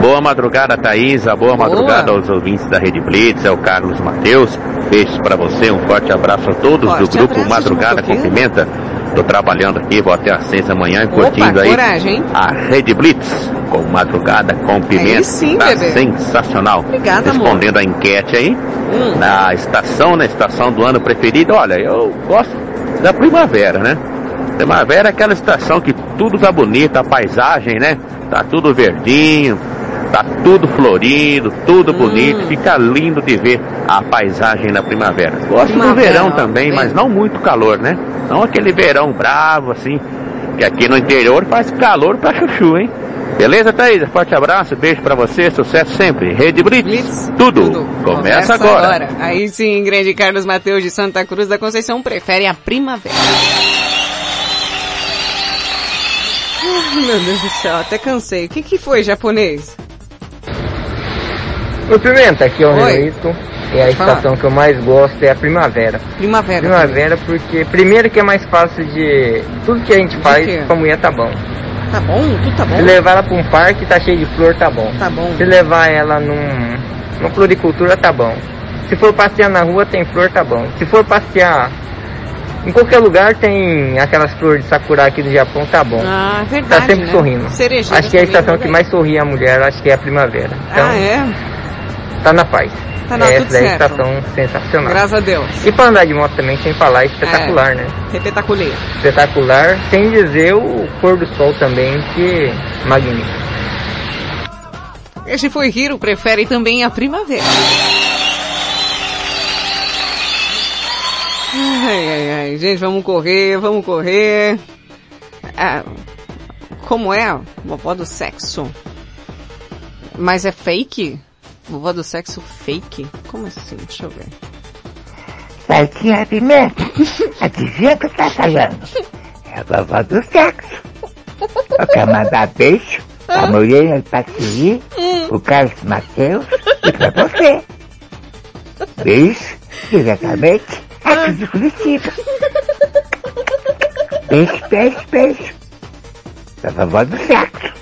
Boa madrugada, Thaisa. Boa, Boa. madrugada aos ouvintes da Rede Blitz. É o Carlos Mateus. Beijos pra você. Um forte abraço a todos Forte do grupo Madrugada com Pimenta. Tô trabalhando aqui, vou até às seis da manhã Opa, curtindo aí coragem, a Rede Blitz com Madrugada com Pimenta. sim, tá bebê. sensacional. Obrigada, amor. Respondendo a enquete aí, Hum. na estação, na estação do ano preferida, olha, eu gosto da primavera, né? Primavera é aquela estação que tudo tá bonito, a paisagem, né? Tá tudo verdinho, tá tudo florido, tudo Hum. bonito, fica lindo de ver a paisagem na primavera. Gosto do Primavera, verão ó, também, bem- mas não muito calor, né? Não aquele verão bravo assim, que aqui no interior faz calor pra chuchu, hein? Beleza, Thaís? Forte abraço, beijo pra você, sucesso sempre. Rede Blitz, tudo, Começa, agora. Aí sim, grande Carlos Mateus de Santa Cruz da Conceição prefere a primavera. Meu Deus do céu, até cansei. O que que foi, japonês? Ô Pimenta, aqui é o Oi. Reito. E a falar. estação que eu mais gosto é a primavera. Primavera. Primavera porque primeiro que é mais fácil de. Tudo que a gente faz quê? pra mulher tá bom. Tá bom? Tudo tá bom? Se levar ela pra um parque tá cheio de flor, tá bom. Tá bom. Se levar ela num, numa floricultura, tá bom. Se for passear na rua, tem flor, tá bom. Se for passear em qualquer lugar, tem aquelas flores de sakura aqui do Japão, tá bom. Ah, verdade, tá sempre né? sorrindo. Cerejeira acho que é a estação né, que mais sorri a mulher, acho que é a primavera. Então, Ah, é? tá na paz. Tá na- Essa tudo daí é a estação sensacional. Graças a Deus. E pra andar de moto também, sem falar, é espetacular, É. né? Espetacular. Espetacular, sem dizer o pôr do sol também, que é magnífico. Este foi Hiro, prefere também a primavera. Ai, ai, ai. Gente, vamos correr, vamos correr. Ah, Como é? Vovó do sexo. Mas é fake? Vovó do sexo fake? Como assim? Deixa eu ver. Certinha, Pimenta. Adivinha que tá falando? É a vovó do sexo. Eu quero mandar beijo pra de Patrici, o Carlos Matheus e pra você. Beijo diretamente aqui de Curitiba. Beijo, beijo, beijo. Da vovó do sexo.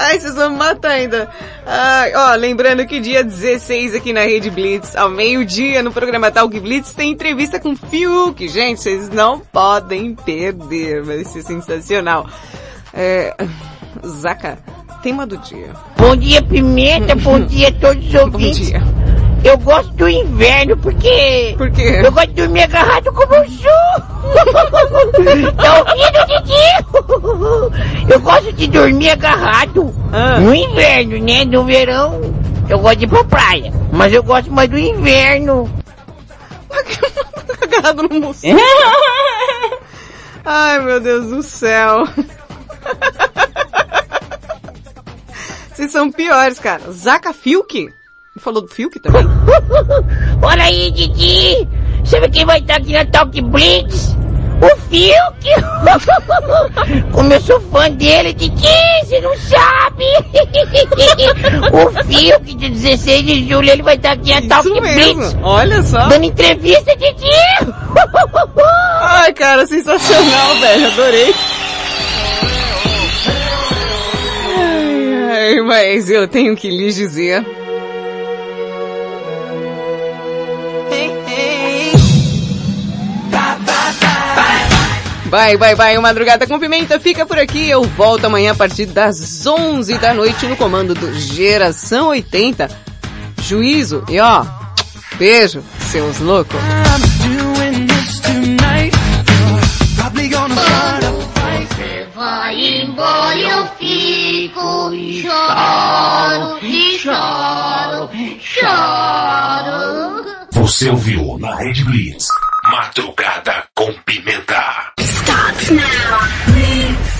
Ai, vocês vão me matar ainda. Ai, ó, lembrando que dia 16 aqui na Rede Blitz, ao meio-dia, no programa Talk Blitz, tem entrevista com Fiuk. Gente, vocês não podem perder, vai ser sensacional. É, Zaca, tema do dia. Bom dia, Pimenta. Bom dia a todos os ouvintes. dia. Eu gosto do inverno porque... Por quê? Eu gosto de dormir agarrado como um chu. tá ouvindo, Didi? Eu gosto de dormir agarrado. Ah. No inverno, né? No verão, eu gosto de ir pra praia. Mas eu gosto mais do inverno. Agarrado no mosquito. Ai, meu Deus do céu. Vocês são piores, cara. Zaca Fiuk? Falou do Fiuk também? Olha aí, Didi! Sabe quem vai estar aqui na Talk Blitz? O Fiuk! Como eu sou fã dele, Didi, você não sabe! o Fiuk, de 16 de julho, ele vai estar aqui na Talk mesmo. Blitz! Olha só. Dando entrevista, Didi! Ai, cara, sensacional, velho. Adorei. Mas eu tenho que lhes dizer. Vai, vai, vai, o Madrugada com Pimenta fica por aqui. Eu volto amanhã a partir das 11 da noite no comando do Geração 80. Juízo e ó, beijo, seus loucos. Você vai embora eu fico e choro, e choro, choro. Você ouviu na Rede Blitz. Madrugada com Pimenta. Starts now. Meu